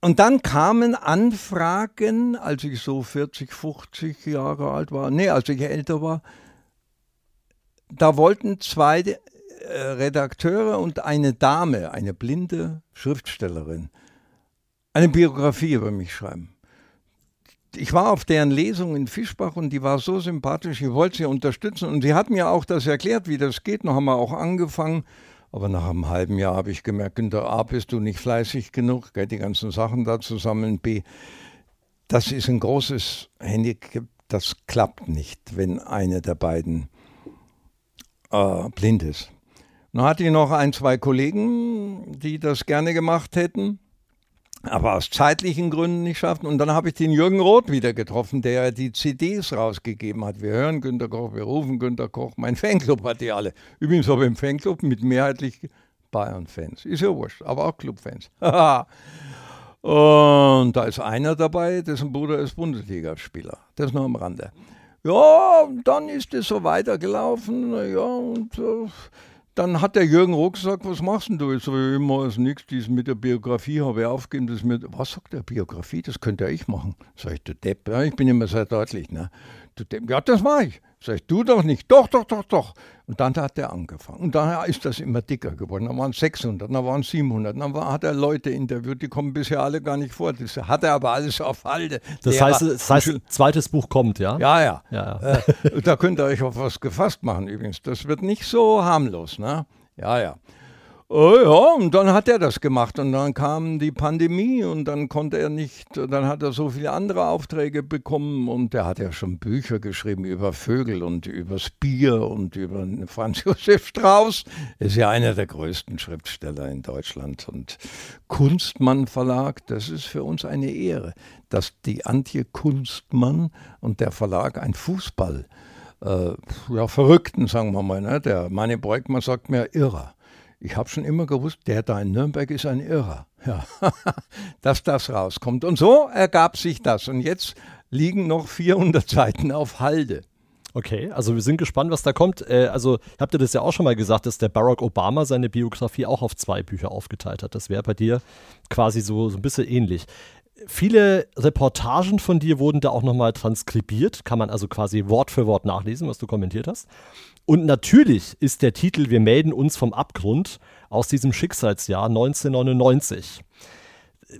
Und dann kamen Anfragen, als ich so 40, 50 Jahre alt war, nee, als ich älter war, da wollten zwei Redakteure und eine Dame, eine blinde Schriftstellerin, eine Biografie über mich schreiben. Ich war auf deren Lesung in Fischbach und die war so sympathisch, ich wollte sie unterstützen und sie hat mir auch das erklärt, wie das geht. Noch haben wir auch angefangen. Aber nach einem halben Jahr habe ich gemerkt, Günther, A, bist du nicht fleißig genug, gell, die ganzen Sachen da zu sammeln. B, das ist ein großes Handicap, das klappt nicht, wenn eine der beiden äh, blind ist. Dann hatte ich noch ein, zwei Kollegen, die das gerne gemacht hätten, aber aus zeitlichen Gründen nicht schafften. Und dann habe ich den Jürgen Roth wieder getroffen, der die CDs rausgegeben hat. Wir hören Günter Koch, wir rufen Günter Koch. Mein Fanclub hat die alle. Übrigens ich im Fanclub mit mehrheitlich Bayern-Fans. Ist ja wurscht, aber auch Clubfans. Und da ist einer dabei, dessen Bruder ist Bundesligaspieler. Das nur am Rande. Ja, dann ist es so weitergelaufen. Ja, und äh, dann hat der Jürgen Rock gesagt, was machst denn du? Ich sage, mache jetzt nichts, dies mit der Biografie habe ich aufgegeben. Das mit, was sagt der Biografie? Das könnte ja ich machen. Sag ich, du Depp, ja, ich bin immer sehr deutlich. Ne? Du Depp, ja, das mache ich. Sag ich, du doch nicht. Doch, doch, doch, doch. Und dann hat er angefangen. Und dann ist das immer dicker geworden. Dann waren es 600, dann waren es 700. Dann war, hat er Leute interviewt, die kommen bisher alle gar nicht vor. Das hat er aber alles auf Halde. Das heißt, das heißt, zweites Buch kommt, ja? Ja, ja. ja, ja. Äh, da könnt ihr euch auf was gefasst machen übrigens. Das wird nicht so harmlos, ne? Ja, ja. Oh ja, und dann hat er das gemacht und dann kam die Pandemie und dann konnte er nicht, dann hat er so viele andere Aufträge bekommen und er hat ja schon Bücher geschrieben über Vögel und übers Bier und über Franz Josef Strauß. Ist ja einer der größten Schriftsteller in Deutschland und Kunstmann Verlag, das ist für uns eine Ehre, dass die Antje Kunstmann und der Verlag ein Fußball äh, ja, Verrückten, sagen wir mal. Ne? Der Manni Breukmann sagt mir Irrer. Ich habe schon immer gewusst, der da in Nürnberg ist ein Irrer. Ja, dass das rauskommt. Und so ergab sich das. Und jetzt liegen noch 400 Seiten auf Halde. Okay, also wir sind gespannt, was da kommt. Äh, also habt ihr das ja auch schon mal gesagt, dass der Barack Obama seine Biografie auch auf zwei Bücher aufgeteilt hat. Das wäre bei dir quasi so, so ein bisschen ähnlich. Viele Reportagen von dir wurden da auch nochmal transkribiert, kann man also quasi Wort für Wort nachlesen, was du kommentiert hast. Und natürlich ist der Titel Wir melden uns vom Abgrund aus diesem Schicksalsjahr 1999.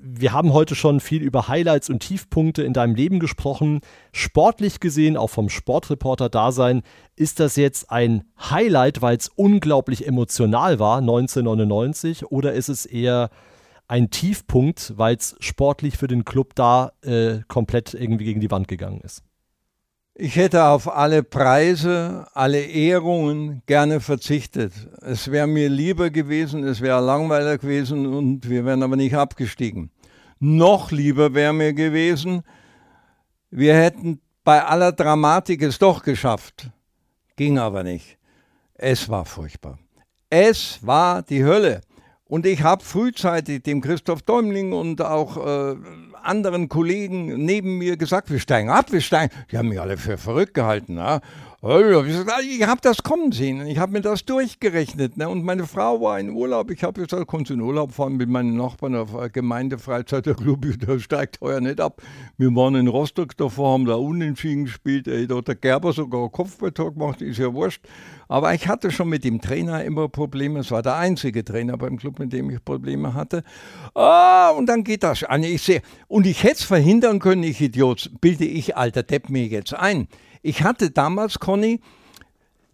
Wir haben heute schon viel über Highlights und Tiefpunkte in deinem Leben gesprochen. Sportlich gesehen, auch vom Sportreporter-Dasein, ist das jetzt ein Highlight, weil es unglaublich emotional war, 1999, oder ist es eher ein Tiefpunkt, weil es sportlich für den Club da äh, komplett irgendwie gegen die Wand gegangen ist? Ich hätte auf alle Preise, alle Ehrungen gerne verzichtet. Es wäre mir lieber gewesen, es wäre langweiler gewesen und wir wären aber nicht abgestiegen. Noch lieber wäre mir gewesen, wir hätten bei aller Dramatik es doch geschafft. Ging aber nicht. Es war furchtbar. Es war die Hölle. Und ich habe frühzeitig dem Christoph Däumling und auch äh, anderen Kollegen neben mir gesagt, wir steigen ab, wir steigen. Die haben mich alle für verrückt gehalten. Ja? Ich habe das kommen sehen. Ich habe mir das durchgerechnet. Ne? Und meine Frau war in Urlaub. Ich habe gesagt, kannst du in Urlaub fahren mit meinen Nachbarn auf Gemeindefreizeit. Der Club, der steigt heuer nicht ab. Wir waren in Rostock davor, haben da unentschieden gespielt. Da hat der Gerber sogar Kopfballtor gemacht, ist ja wurscht. Aber ich hatte schon mit dem Trainer immer Probleme. Es war der einzige Trainer beim Club, mit dem ich Probleme hatte. Ah, und dann geht das an. Ich sehe, und ich hätte es verhindern können, ich Idiot, bilde ich, alter Depp, mir jetzt ein. Ich hatte damals, Conny,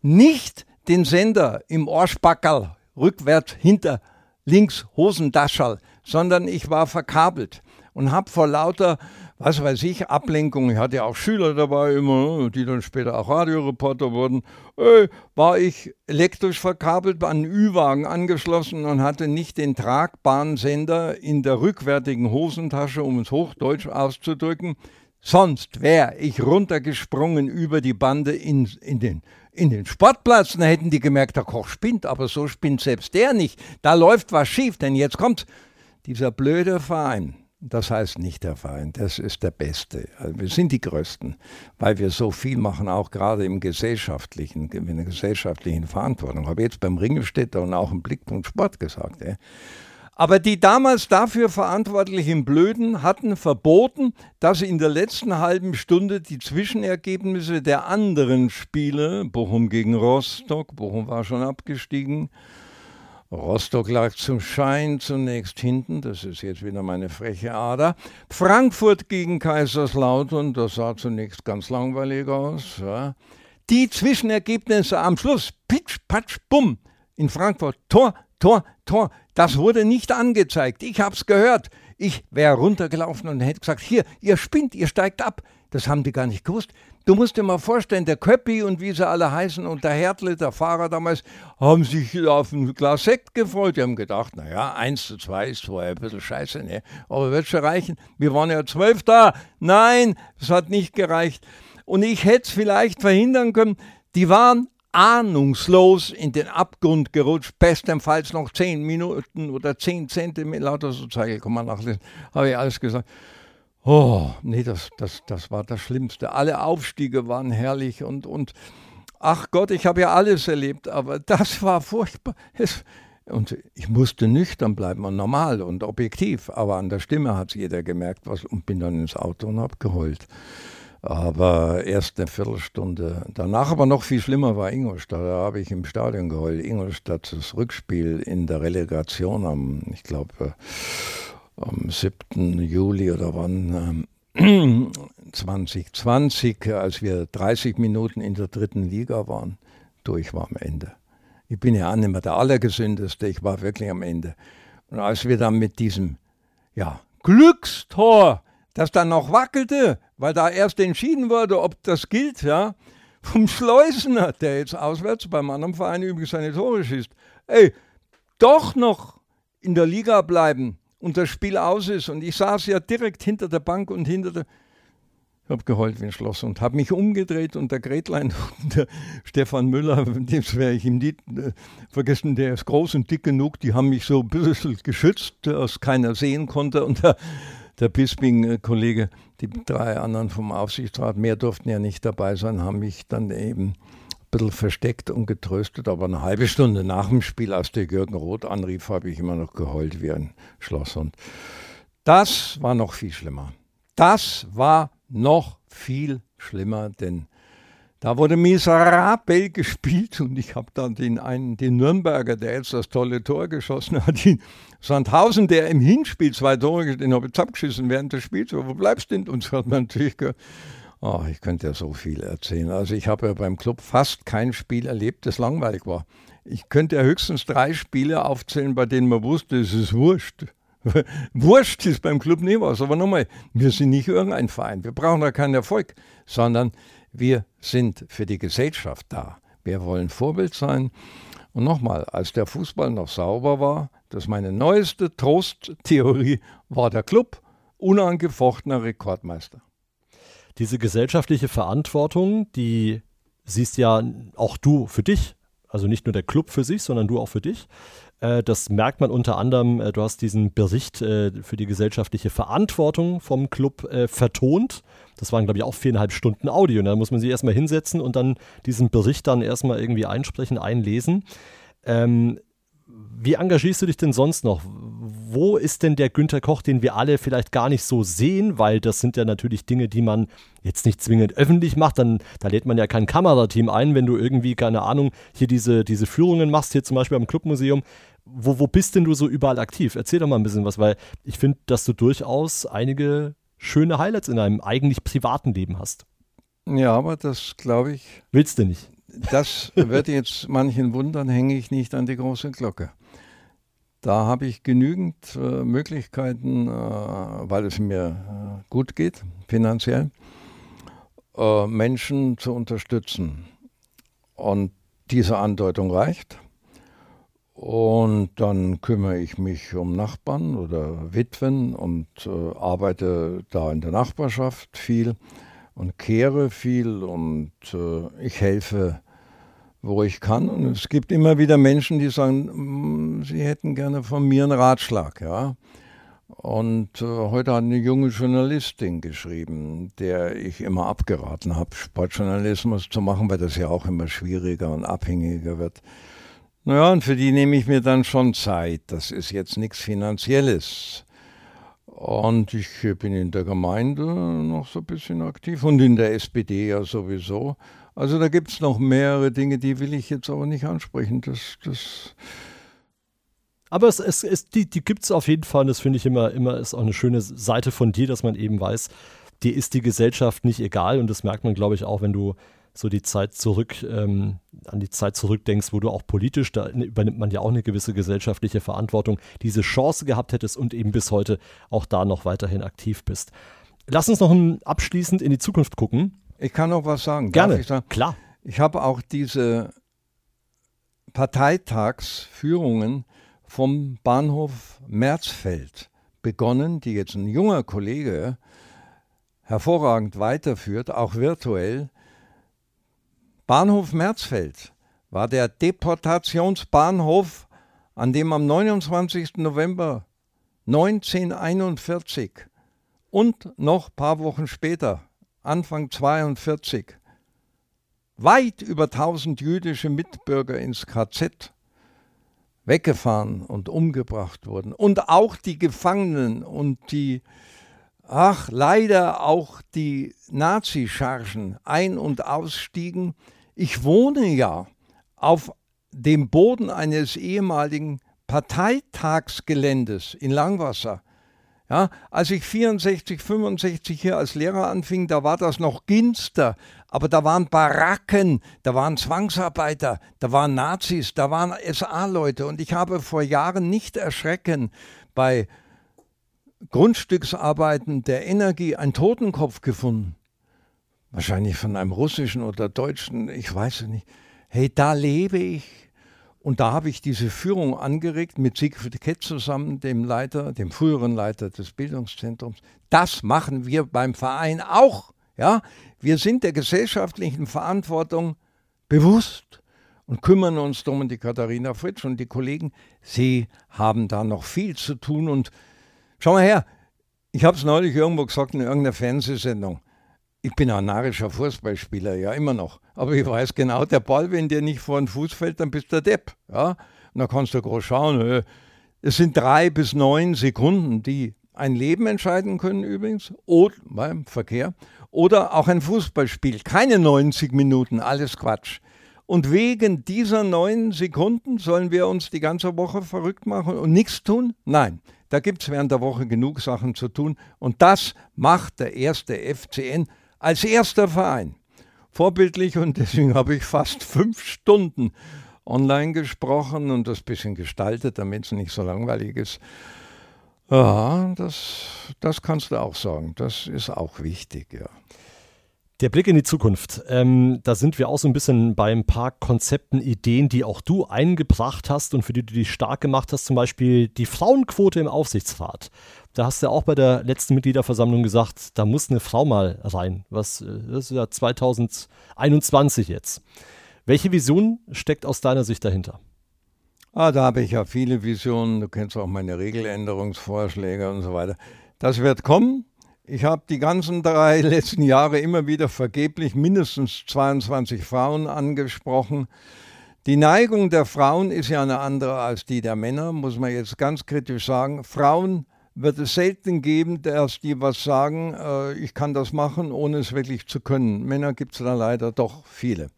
nicht den Sender im Ohrspackerl rückwärts hinter links Hosendaschall, sondern ich war verkabelt und habe vor lauter, was weiß ich, Ablenkung, ich hatte ja auch Schüler dabei immer, die dann später auch Radioreporter wurden, äh, war ich elektrisch verkabelt an Ü-Wagen angeschlossen und hatte nicht den tragbaren Sender in der rückwärtigen Hosentasche, um es hochdeutsch auszudrücken. Sonst wäre ich runtergesprungen über die Bande in, in, den, in den Sportplatz. Dann hätten die gemerkt, der Koch spinnt, aber so spinnt selbst der nicht. Da läuft was schief, denn jetzt kommt dieser blöde Verein. Das heißt nicht der Feind, das ist der Beste. Also wir sind die Größten, weil wir so viel machen, auch gerade im gesellschaftlichen, in der gesellschaftlichen Verantwortung. Habe jetzt beim Ringelstädter und auch im Blickpunkt Sport gesagt. Ja. Aber die damals dafür verantwortlichen Blöden hatten verboten, dass in der letzten halben Stunde die Zwischenergebnisse der anderen Spiele, Bochum gegen Rostock, Bochum war schon abgestiegen, Rostock lag zum Schein zunächst hinten, das ist jetzt wieder meine freche Ader. Frankfurt gegen Kaiserslautern, das sah zunächst ganz langweilig aus. Ja. Die Zwischenergebnisse am Schluss, pitsch, patsch, bumm, in Frankfurt, Tor, Tor, Tor. Das wurde nicht angezeigt. Ich habe es gehört. Ich wäre runtergelaufen und hätte gesagt, hier, ihr spinnt, ihr steigt ab. Das haben die gar nicht gewusst. Du musst dir mal vorstellen, der Köppi und wie sie alle heißen und der Hertle, der Fahrer damals, haben sich auf ein Glas Sekt gefreut. Die haben gedacht, naja, eins zu zwei ist zwar ein bisschen scheiße, ne? aber wird schon reichen. Wir waren ja zwölf da. Nein, es hat nicht gereicht. Und ich hätte es vielleicht verhindern können. Die waren ahnungslos in den Abgrund gerutscht, bestenfalls noch zehn Minuten oder zehn Zentimeter, lauter so Zeichen, kann man nachlesen, habe ich alles gesagt. Oh, nee, das, das, das war das Schlimmste. Alle Aufstiege waren herrlich und, und ach Gott, ich habe ja alles erlebt, aber das war furchtbar. Es, und ich musste nüchtern bleiben und normal und objektiv, aber an der Stimme hat es jeder gemerkt was, und bin dann ins Auto und habe geheult. Aber erst eine Viertelstunde danach, aber noch viel schlimmer war Ingolstadt. Da habe ich im Stadion geheult. Ingolstadt, das Rückspiel in der Relegation am, ich glaube, am 7. Juli oder wann, 2020, als wir 30 Minuten in der dritten Liga waren, durch war am Ende. Ich bin ja auch nicht mehr der Allergesündeste, ich war wirklich am Ende. Und als wir dann mit diesem ja, Glückstor das dann noch wackelte, weil da erst entschieden wurde, ob das gilt, ja, vom Schleusener, der jetzt auswärts beim anderen Verein übrigens seine Tore schießt, ey, doch noch in der Liga bleiben und das Spiel aus ist. Und ich saß ja direkt hinter der Bank und hinter der. Ich habe geheult wie ein Schloss und habe mich umgedreht und der Gretlein und der Stefan Müller, das werde ich ihm nie äh, vergessen, der ist groß und dick genug, die haben mich so ein bisschen geschützt, dass keiner sehen konnte. Und der der Bisping-Kollege, die drei anderen vom Aufsichtsrat, mehr durften ja nicht dabei sein, haben mich dann eben ein bisschen versteckt und getröstet. Aber eine halbe Stunde nach dem Spiel, als der Jürgen Roth anrief, habe ich immer noch geheult wie ein Schlosshund. Das war noch viel schlimmer. Das war noch viel schlimmer, denn da wurde miserabel gespielt und ich habe dann den einen, den Nürnberger, der jetzt das tolle Tor geschossen hat, den Sandhausen, der im Hinspiel zwei Tore, den habe ich abgeschissen während des Spiels. Wo bleibst du denn? Und so hat man natürlich gehört. Oh, ich könnte ja so viel erzählen. Also ich habe ja beim Club fast kein Spiel erlebt, das langweilig war. Ich könnte ja höchstens drei Spiele aufzählen, bei denen man wusste, es ist wurscht. wurscht ist beim Club nie was. Aber nochmal, wir sind nicht irgendein Verein. Wir brauchen da keinen Erfolg, sondern wir sind für die Gesellschaft da. Wir wollen Vorbild sein. Und nochmal, als der Fußball noch sauber war, das ist meine neueste Trosttheorie, war der Club unangefochtener Rekordmeister. Diese gesellschaftliche Verantwortung, die siehst ja auch du für dich, also nicht nur der Club für sich, sondern du auch für dich. Äh, das merkt man unter anderem, äh, du hast diesen Bericht äh, für die gesellschaftliche Verantwortung vom Club vertont. Das waren, glaube ich, auch viereinhalb Stunden Audio. Und da muss man sich erstmal hinsetzen und dann diesen Bericht dann erstmal irgendwie einsprechen, einlesen. Ähm, wie engagierst du dich denn sonst noch? Wo ist denn der Günter Koch, den wir alle vielleicht gar nicht so sehen? Weil das sind ja natürlich Dinge, die man jetzt nicht zwingend öffentlich macht. Dann, da lädt man ja kein Kamerateam ein, wenn du irgendwie, keine Ahnung, hier diese, diese Führungen machst, hier zum Beispiel am Clubmuseum. Wo, wo bist denn du so überall aktiv? Erzähl doch mal ein bisschen was, weil ich finde, dass du durchaus einige schöne Highlights in deinem eigentlich privaten Leben hast. Ja, aber das glaube ich. Willst du nicht? Das wird jetzt manchen wundern, hänge ich nicht an die große Glocke. Da habe ich genügend äh, Möglichkeiten, äh, weil es mir äh, gut geht, finanziell, äh, Menschen zu unterstützen. Und diese Andeutung reicht. Und dann kümmere ich mich um Nachbarn oder Witwen und äh, arbeite da in der Nachbarschaft viel und kehre viel und äh, ich helfe, wo ich kann. Und es gibt immer wieder Menschen, die sagen, sie hätten gerne von mir einen Ratschlag. Ja? Und äh, heute hat eine junge Journalistin geschrieben, der ich immer abgeraten habe, Sportjournalismus zu machen, weil das ja auch immer schwieriger und abhängiger wird. Naja, und für die nehme ich mir dann schon Zeit. Das ist jetzt nichts Finanzielles. Und ich bin in der Gemeinde noch so ein bisschen aktiv und in der SPD ja sowieso. Also da gibt es noch mehrere Dinge, die will ich jetzt aber nicht ansprechen. Das, das aber es, es, es, die, die gibt es auf jeden Fall und das finde ich immer, immer ist auch eine schöne Seite von dir, dass man eben weiß, dir ist die Gesellschaft nicht egal und das merkt man, glaube ich, auch, wenn du so die Zeit zurück, ähm, an die Zeit zurückdenkst, wo du auch politisch, da übernimmt man ja auch eine gewisse gesellschaftliche Verantwortung, diese Chance gehabt hättest und eben bis heute auch da noch weiterhin aktiv bist. Lass uns noch abschließend in die Zukunft gucken. Ich kann noch was sagen. Gerne, ich sagen? klar. Ich habe auch diese Parteitagsführungen vom Bahnhof Merzfeld begonnen, die jetzt ein junger Kollege hervorragend weiterführt, auch virtuell. Bahnhof Merzfeld war der Deportationsbahnhof, an dem am 29. November 1941 und noch ein paar Wochen später, Anfang 42, weit über 1000 jüdische Mitbürger ins KZ weggefahren und umgebracht wurden. Und auch die Gefangenen und die, ach, leider auch die Nazischargen ein- und ausstiegen. Ich wohne ja auf dem Boden eines ehemaligen Parteitagsgeländes in Langwasser. Ja, als ich 64, 65 hier als Lehrer anfing, da war das noch Ginster, aber da waren Baracken, da waren Zwangsarbeiter, da waren Nazis, da waren SA-Leute und ich habe vor Jahren nicht erschrecken bei Grundstücksarbeiten der Energie einen Totenkopf gefunden. Wahrscheinlich von einem russischen oder deutschen, ich weiß es nicht. Hey, da lebe ich. Und da habe ich diese Führung angeregt mit Siegfried Kett zusammen, dem Leiter, dem früheren Leiter des Bildungszentrums. Das machen wir beim Verein auch. Ja, wir sind der gesellschaftlichen Verantwortung bewusst und kümmern uns darum. Und die Katharina Fritsch und die Kollegen, sie haben da noch viel zu tun. Und schau mal her, ich habe es neulich irgendwo gesagt in irgendeiner Fernsehsendung. Ich bin ein narischer Fußballspieler, ja, immer noch. Aber ich weiß genau, der Ball, wenn dir nicht vor den Fuß fällt, dann bist du der Depp. Ja? Und da kannst du groß schauen. Äh, es sind drei bis neun Sekunden, die ein Leben entscheiden können übrigens, oder, beim Verkehr, oder auch ein Fußballspiel. Keine 90 Minuten, alles Quatsch. Und wegen dieser neun Sekunden sollen wir uns die ganze Woche verrückt machen und nichts tun? Nein, da gibt es während der Woche genug Sachen zu tun. Und das macht der erste FCN als erster Verein. Vorbildlich und deswegen habe ich fast fünf Stunden online gesprochen und das bisschen gestaltet, damit es nicht so langweilig ist. Ja, das, das kannst du auch sagen. Das ist auch wichtig, ja. Der Blick in die Zukunft. Ähm, da sind wir auch so ein bisschen bei ein paar Konzepten, Ideen, die auch du eingebracht hast und für die du dich stark gemacht hast. Zum Beispiel die Frauenquote im Aufsichtsrat. Da hast du ja auch bei der letzten Mitgliederversammlung gesagt, da muss eine Frau mal rein. Was, äh, das ist ja 2021 jetzt. Welche Vision steckt aus deiner Sicht dahinter? Ah, da habe ich ja viele Visionen. Du kennst auch meine Regeländerungsvorschläge und so weiter. Das wird kommen. Ich habe die ganzen drei letzten Jahre immer wieder vergeblich mindestens 22 Frauen angesprochen. Die Neigung der Frauen ist ja eine andere als die der Männer, muss man jetzt ganz kritisch sagen. Frauen wird es selten geben, dass die was sagen, äh, ich kann das machen, ohne es wirklich zu können. Männer gibt es da leider doch viele.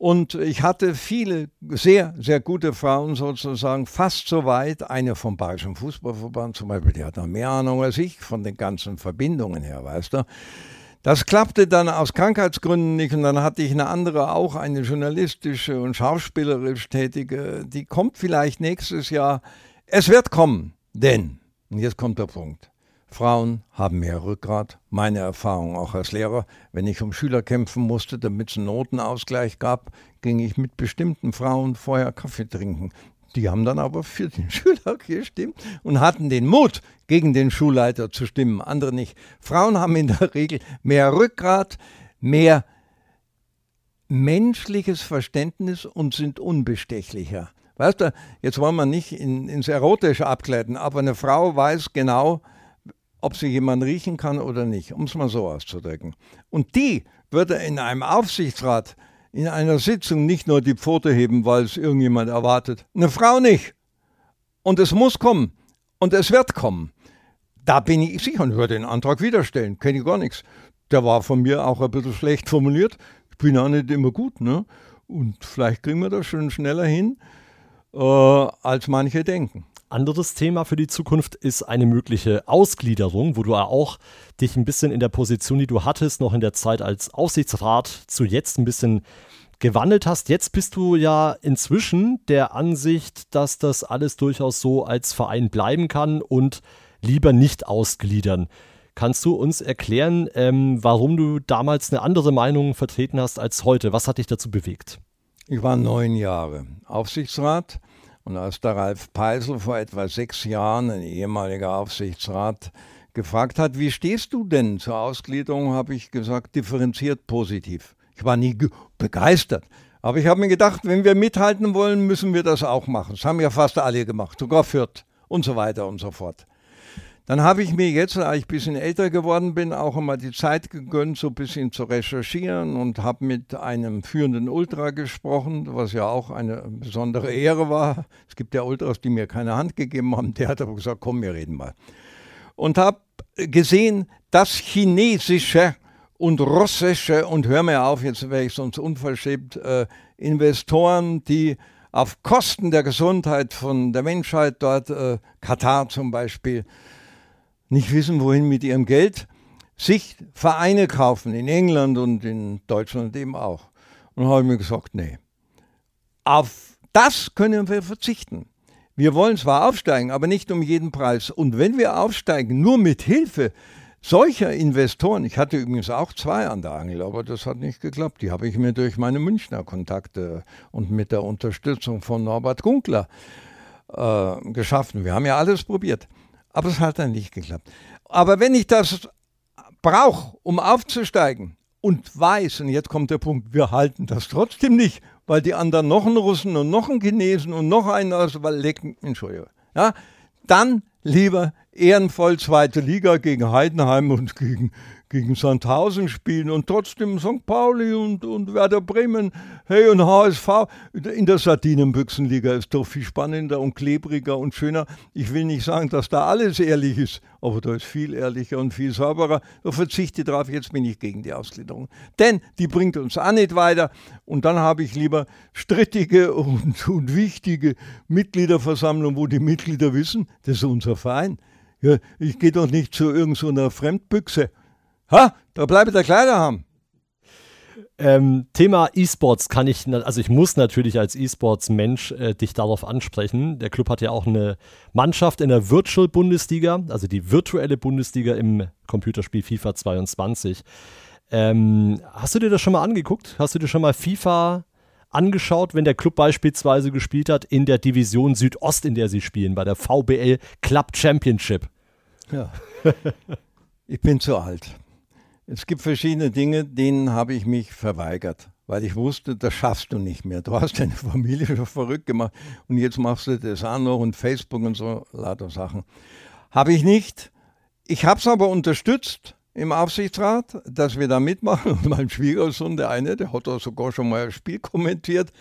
Und ich hatte viele sehr, sehr gute Frauen sozusagen, fast so weit. Eine vom Bayerischen Fußballverband zum Beispiel, die hat noch mehr Ahnung als ich von den ganzen Verbindungen her, weißt du. Das klappte dann aus Krankheitsgründen nicht und dann hatte ich eine andere, auch eine journalistische und schauspielerisch tätige, die kommt vielleicht nächstes Jahr. Es wird kommen, denn, und jetzt kommt der Punkt, Frauen haben mehr Rückgrat. Meine Erfahrung auch als Lehrer. Wenn ich um Schüler kämpfen musste, damit es einen Notenausgleich gab, ging ich mit bestimmten Frauen vorher Kaffee trinken. Die haben dann aber für den Schüler gestimmt und hatten den Mut, gegen den Schulleiter zu stimmen, andere nicht. Frauen haben in der Regel mehr Rückgrat, mehr menschliches Verständnis und sind unbestechlicher. Weißt du, jetzt wollen wir nicht in, ins Erotische abgleiten, aber eine Frau weiß genau, ob sie jemanden riechen kann oder nicht, um es mal so auszudrücken. Und die würde in einem Aufsichtsrat in einer Sitzung nicht nur die Pfote heben, weil es irgendjemand erwartet. Eine Frau nicht. Und es muss kommen. Und es wird kommen. Da bin ich sicher und würde den Antrag wieder stellen. Kenne ich gar nichts. Der war von mir auch ein bisschen schlecht formuliert. Ich bin auch nicht immer gut. Ne? Und vielleicht kriegen wir das schon schneller hin, äh, als manche denken. Anderes Thema für die Zukunft ist eine mögliche Ausgliederung, wo du auch dich ein bisschen in der Position, die du hattest, noch in der Zeit als Aufsichtsrat zu jetzt ein bisschen gewandelt hast. Jetzt bist du ja inzwischen der Ansicht, dass das alles durchaus so als Verein bleiben kann und lieber nicht ausgliedern. Kannst du uns erklären, ähm, warum du damals eine andere Meinung vertreten hast als heute? Was hat dich dazu bewegt? Ich war neun Jahre Aufsichtsrat und als der Ralf Peisel vor etwa sechs Jahren, ein ehemaliger Aufsichtsrat, gefragt hat, wie stehst du denn zur Ausgliederung, habe ich gesagt, differenziert positiv. Ich war nie begeistert. Aber ich habe mir gedacht, wenn wir mithalten wollen, müssen wir das auch machen. Das haben ja fast alle gemacht, sogar Fürth und so weiter und so fort. Dann habe ich mir jetzt, als ich ein bisschen älter geworden bin, auch einmal die Zeit gegönnt, so ein bisschen zu recherchieren und habe mit einem führenden Ultra gesprochen, was ja auch eine besondere Ehre war. Es gibt ja Ultras, die mir keine Hand gegeben haben. Der hat aber gesagt, komm, wir reden mal. Und habe gesehen, dass chinesische und russische, und hör mir auf, jetzt wäre ich sonst unverschämt, äh, Investoren, die auf Kosten der Gesundheit von der Menschheit dort, äh, Katar zum Beispiel, nicht wissen, wohin mit ihrem Geld, sich Vereine kaufen, in England und in Deutschland eben auch. Und habe mir gesagt, nee, auf das können wir verzichten. Wir wollen zwar aufsteigen, aber nicht um jeden Preis. Und wenn wir aufsteigen, nur mit Hilfe solcher Investoren, ich hatte übrigens auch zwei an der Angel, aber das hat nicht geklappt. Die habe ich mir durch meine Münchner Kontakte und mit der Unterstützung von Norbert Gunkler äh, geschaffen. Wir haben ja alles probiert. Aber es hat dann nicht geklappt. Aber wenn ich das brauche, um aufzusteigen und weiß, und jetzt kommt der Punkt, wir halten das trotzdem nicht, weil die anderen noch einen Russen und noch einen Chinesen und noch einen aus, weil lecken, Entschuldigung, ja, dann lieber ehrenvoll zweite Liga gegen Heidenheim und gegen gegen Sandhausen spielen und trotzdem St. Pauli und, und Werder Bremen, hey und HSV. In der Sardinenbüchsenliga ist doch viel spannender und klebriger und schöner. Ich will nicht sagen, dass da alles ehrlich ist, aber da ist viel ehrlicher und viel sauberer. Ich verzichte darauf, jetzt bin ich gegen die Ausgliederung. Denn die bringt uns auch nicht weiter und dann habe ich lieber strittige und, und wichtige Mitgliederversammlungen, wo die Mitglieder wissen, das ist unser Verein. Ja, ich gehe doch nicht zu irgendeiner Fremdbüchse Ha, da bleibe der Kleider haben. Ähm, Thema E-Sports kann ich, also ich muss natürlich als E-Sports-Mensch äh, dich darauf ansprechen. Der Club hat ja auch eine Mannschaft in der Virtual Bundesliga, also die virtuelle Bundesliga im Computerspiel FIFA 22. Ähm, hast du dir das schon mal angeguckt? Hast du dir schon mal FIFA angeschaut, wenn der Club beispielsweise gespielt hat in der Division Südost, in der sie spielen, bei der VBL Club Championship? Ja. ich bin zu alt. Es gibt verschiedene Dinge, denen habe ich mich verweigert, weil ich wusste, das schaffst du nicht mehr. Du hast deine Familie schon verrückt gemacht und jetzt machst du das auch noch und Facebook und so, lauter Sachen. Habe ich nicht. Ich habe es aber unterstützt im Aufsichtsrat, dass wir da mitmachen. Und mein Schwiegersohn, der eine, der hat da sogar schon mal ein Spiel kommentiert.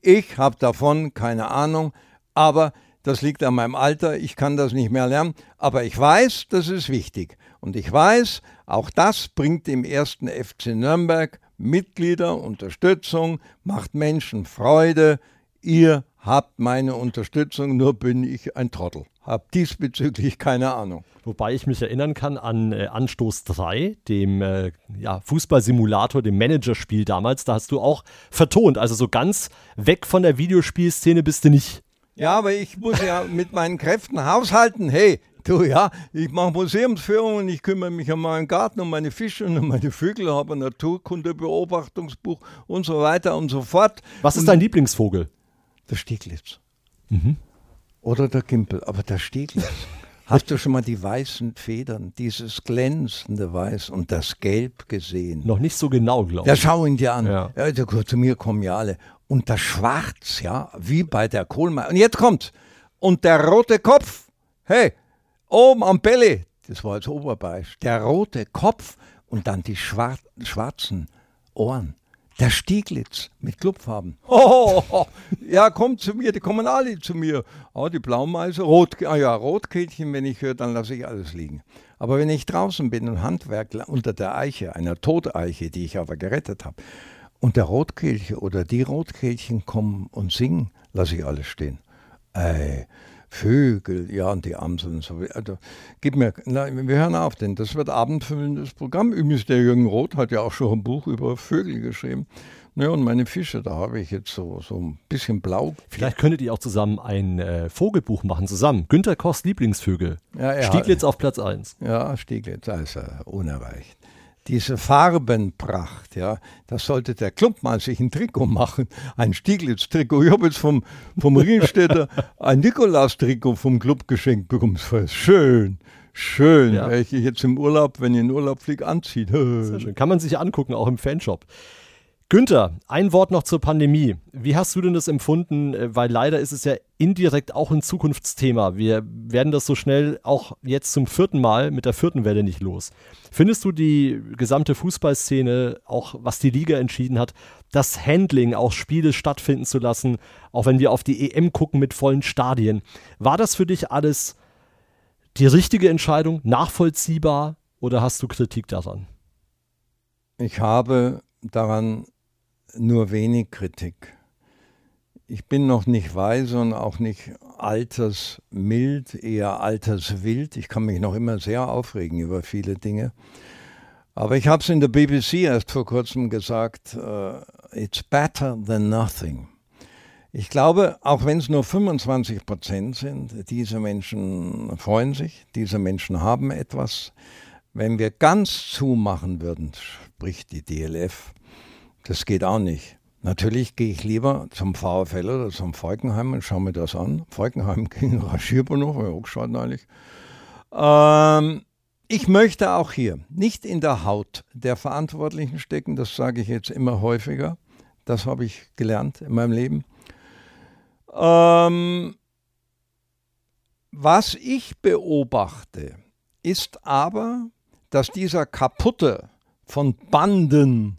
Ich habe davon keine Ahnung, aber das liegt an meinem Alter, ich kann das nicht mehr lernen, aber ich weiß, das ist wichtig. Und ich weiß, auch das bringt dem ersten FC Nürnberg Mitglieder, Unterstützung, macht Menschen Freude. Ihr habt meine Unterstützung, nur bin ich ein Trottel. Hab diesbezüglich keine Ahnung. Wobei ich mich erinnern kann an äh, Anstoß 3, dem äh, ja, Fußballsimulator, dem Managerspiel damals. Da hast du auch vertont. Also so ganz weg von der Videospielszene bist du nicht. Ja, aber ich muss ja mit meinen Kräften haushalten. Hey, Du, ja, ich mache Museumsführungen, ich kümmere mich um meinen Garten, um meine Fische und um meine Vögel, habe ein Naturkundebeobachtungsbuch und so weiter und so fort. Was ist und dein Lieblingsvogel? Der Stieglitz. Mhm. Oder der Gimpel, aber der Stieglitz. Hast du schon mal die weißen Federn, dieses glänzende Weiß und das Gelb gesehen? Noch nicht so genau, glaube ich. Ja, schau ihn dir an. Ja. Ja, zu mir kommen ja alle. und das Schwarz, ja, wie bei der Kohlmeier. Und jetzt kommt und der rote Kopf, hey, oben am Belly, das war als Oberbeiß, der rote Kopf und dann die schwarzen Ohren. Der Stieglitz mit Clubfarben. Oh, ja, kommt zu mir, die kommen alle zu mir. Oh, die Blaumeise, Rot, ah ja, Rotkehlchen, wenn ich höre, dann lasse ich alles liegen. Aber wenn ich draußen bin und Handwerk unter der Eiche, einer Toteiche, die ich aber gerettet habe, und der Rotkehlchen oder die Rotkehlchen kommen und singen, lasse ich alles stehen. Ey, Vögel, ja, und die Amseln. So. Also, gib mir, na, wir hören auf, denn das wird abendfüllendes Programm. Übrigens, der Jürgen Roth hat ja auch schon ein Buch über Vögel geschrieben. Ja, und meine Fische, da habe ich jetzt so, so ein bisschen blau. Vielleicht könntet ihr auch zusammen ein äh, Vogelbuch machen, zusammen. Günter Kochs Lieblingsvögel. Ja, Stieglitz auf Platz 1. Ja, Stieglitz, er unerreicht diese Farbenpracht, ja, das sollte der Club mal sich ein Trikot machen, ein Stieglitz-Trikot. Ich habe jetzt vom, vom Ringstädter ein Nikolaus-Trikot vom Club geschenkt bekommen. Das war schön, schön, ja. weil ich jetzt im Urlaub, wenn ich in Urlaub fliege, anziehe. Sehr schön. Kann man sich angucken, auch im Fanshop. Günther, ein Wort noch zur Pandemie. Wie hast du denn das empfunden? Äh, weil leider ist es ja indirekt auch ein Zukunftsthema. Wir werden das so schnell auch jetzt zum vierten Mal mit der vierten Welle nicht los. Findest du die gesamte Fußballszene, auch was die Liga entschieden hat, das Handling, auch Spiele stattfinden zu lassen, auch wenn wir auf die EM gucken mit vollen Stadien, war das für dich alles die richtige Entscheidung, nachvollziehbar oder hast du Kritik daran? Ich habe daran nur wenig Kritik. Ich bin noch nicht weise und auch nicht altersmild, eher alterswild. Ich kann mich noch immer sehr aufregen über viele Dinge. Aber ich habe es in der BBC erst vor kurzem gesagt, uh, it's better than nothing. Ich glaube, auch wenn es nur 25 Prozent sind, diese Menschen freuen sich, diese Menschen haben etwas. Wenn wir ganz zumachen würden, spricht die DLF, das geht auch nicht. Natürlich gehe ich lieber zum VfL oder zum Falkenheim und schaue mir das an. Falkenheim gegen Raschierbahnhof, habe ich auch neulich. Ähm, ich möchte auch hier nicht in der Haut der Verantwortlichen stecken, das sage ich jetzt immer häufiger. Das habe ich gelernt in meinem Leben. Ähm, was ich beobachte, ist aber, dass dieser kaputte, von Banden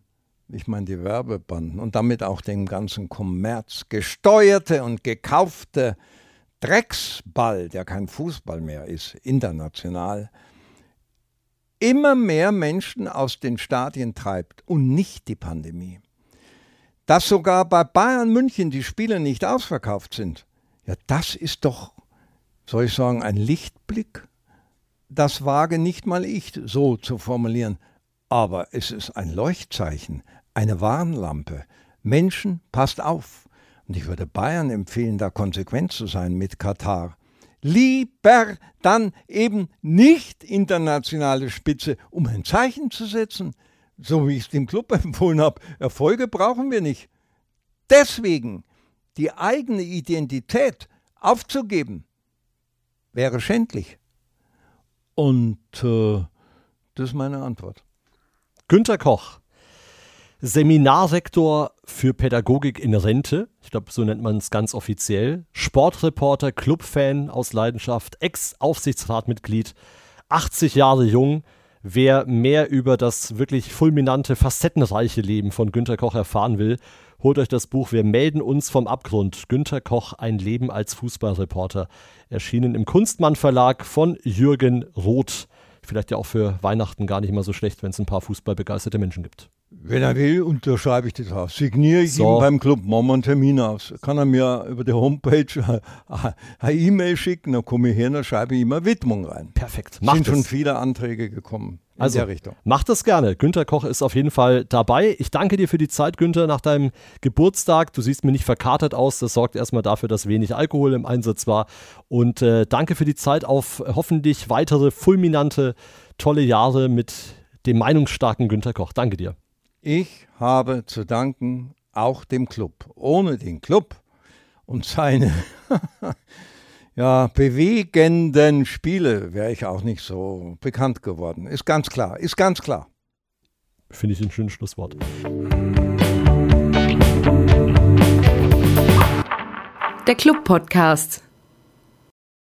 ich meine die Werbebanden und damit auch dem ganzen Kommerz, gesteuerte und gekaufte Drecksball, der kein Fußball mehr ist, international, immer mehr Menschen aus den Stadien treibt und nicht die Pandemie. Dass sogar bei Bayern München die Spiele nicht ausverkauft sind, ja, das ist doch, soll ich sagen, ein Lichtblick. Das wage nicht mal ich so zu formulieren, aber es ist ein Leuchtzeichen, eine Warnlampe. Menschen, passt auf. Und ich würde Bayern empfehlen, da konsequent zu sein mit Katar. Lieber dann eben nicht internationale Spitze, um ein Zeichen zu setzen. So wie ich es dem Club empfohlen habe. Erfolge brauchen wir nicht. Deswegen die eigene Identität aufzugeben, wäre schändlich. Und äh, das ist meine Antwort. Günter Koch Seminarrektor für Pädagogik in Rente. Ich glaube, so nennt man es ganz offiziell. Sportreporter, Clubfan aus Leidenschaft, Ex-Aufsichtsratmitglied, 80 Jahre jung. Wer mehr über das wirklich fulminante, facettenreiche Leben von Günter Koch erfahren will, holt euch das Buch Wir melden uns vom Abgrund. Günter Koch, ein Leben als Fußballreporter. Erschienen im Kunstmann Verlag von Jürgen Roth. Vielleicht ja auch für Weihnachten gar nicht mal so schlecht, wenn es ein paar fußballbegeisterte Menschen gibt. Wenn er will, unterschreibe ich das auf. Signiere ich so. ihm beim Club, wir einen Termin aus. Kann er mir über die Homepage eine E-Mail schicken, dann komme ich her, dann schreibe ich ihm eine Widmung rein. Perfekt. Macht Sind es. schon viele Anträge gekommen in also, der Richtung. Macht das gerne. Günter Koch ist auf jeden Fall dabei. Ich danke dir für die Zeit, Günter, nach deinem Geburtstag. Du siehst mir nicht verkatert aus. Das sorgt erstmal dafür, dass wenig Alkohol im Einsatz war. Und äh, danke für die Zeit auf hoffentlich weitere fulminante, tolle Jahre mit dem meinungsstarken Günter Koch. Danke dir. Ich habe zu danken auch dem Club. Ohne den Club und seine ja, bewegenden Spiele wäre ich auch nicht so bekannt geworden. Ist ganz klar, ist ganz klar. Finde ich ein schönes Schlusswort. Der Club Podcast.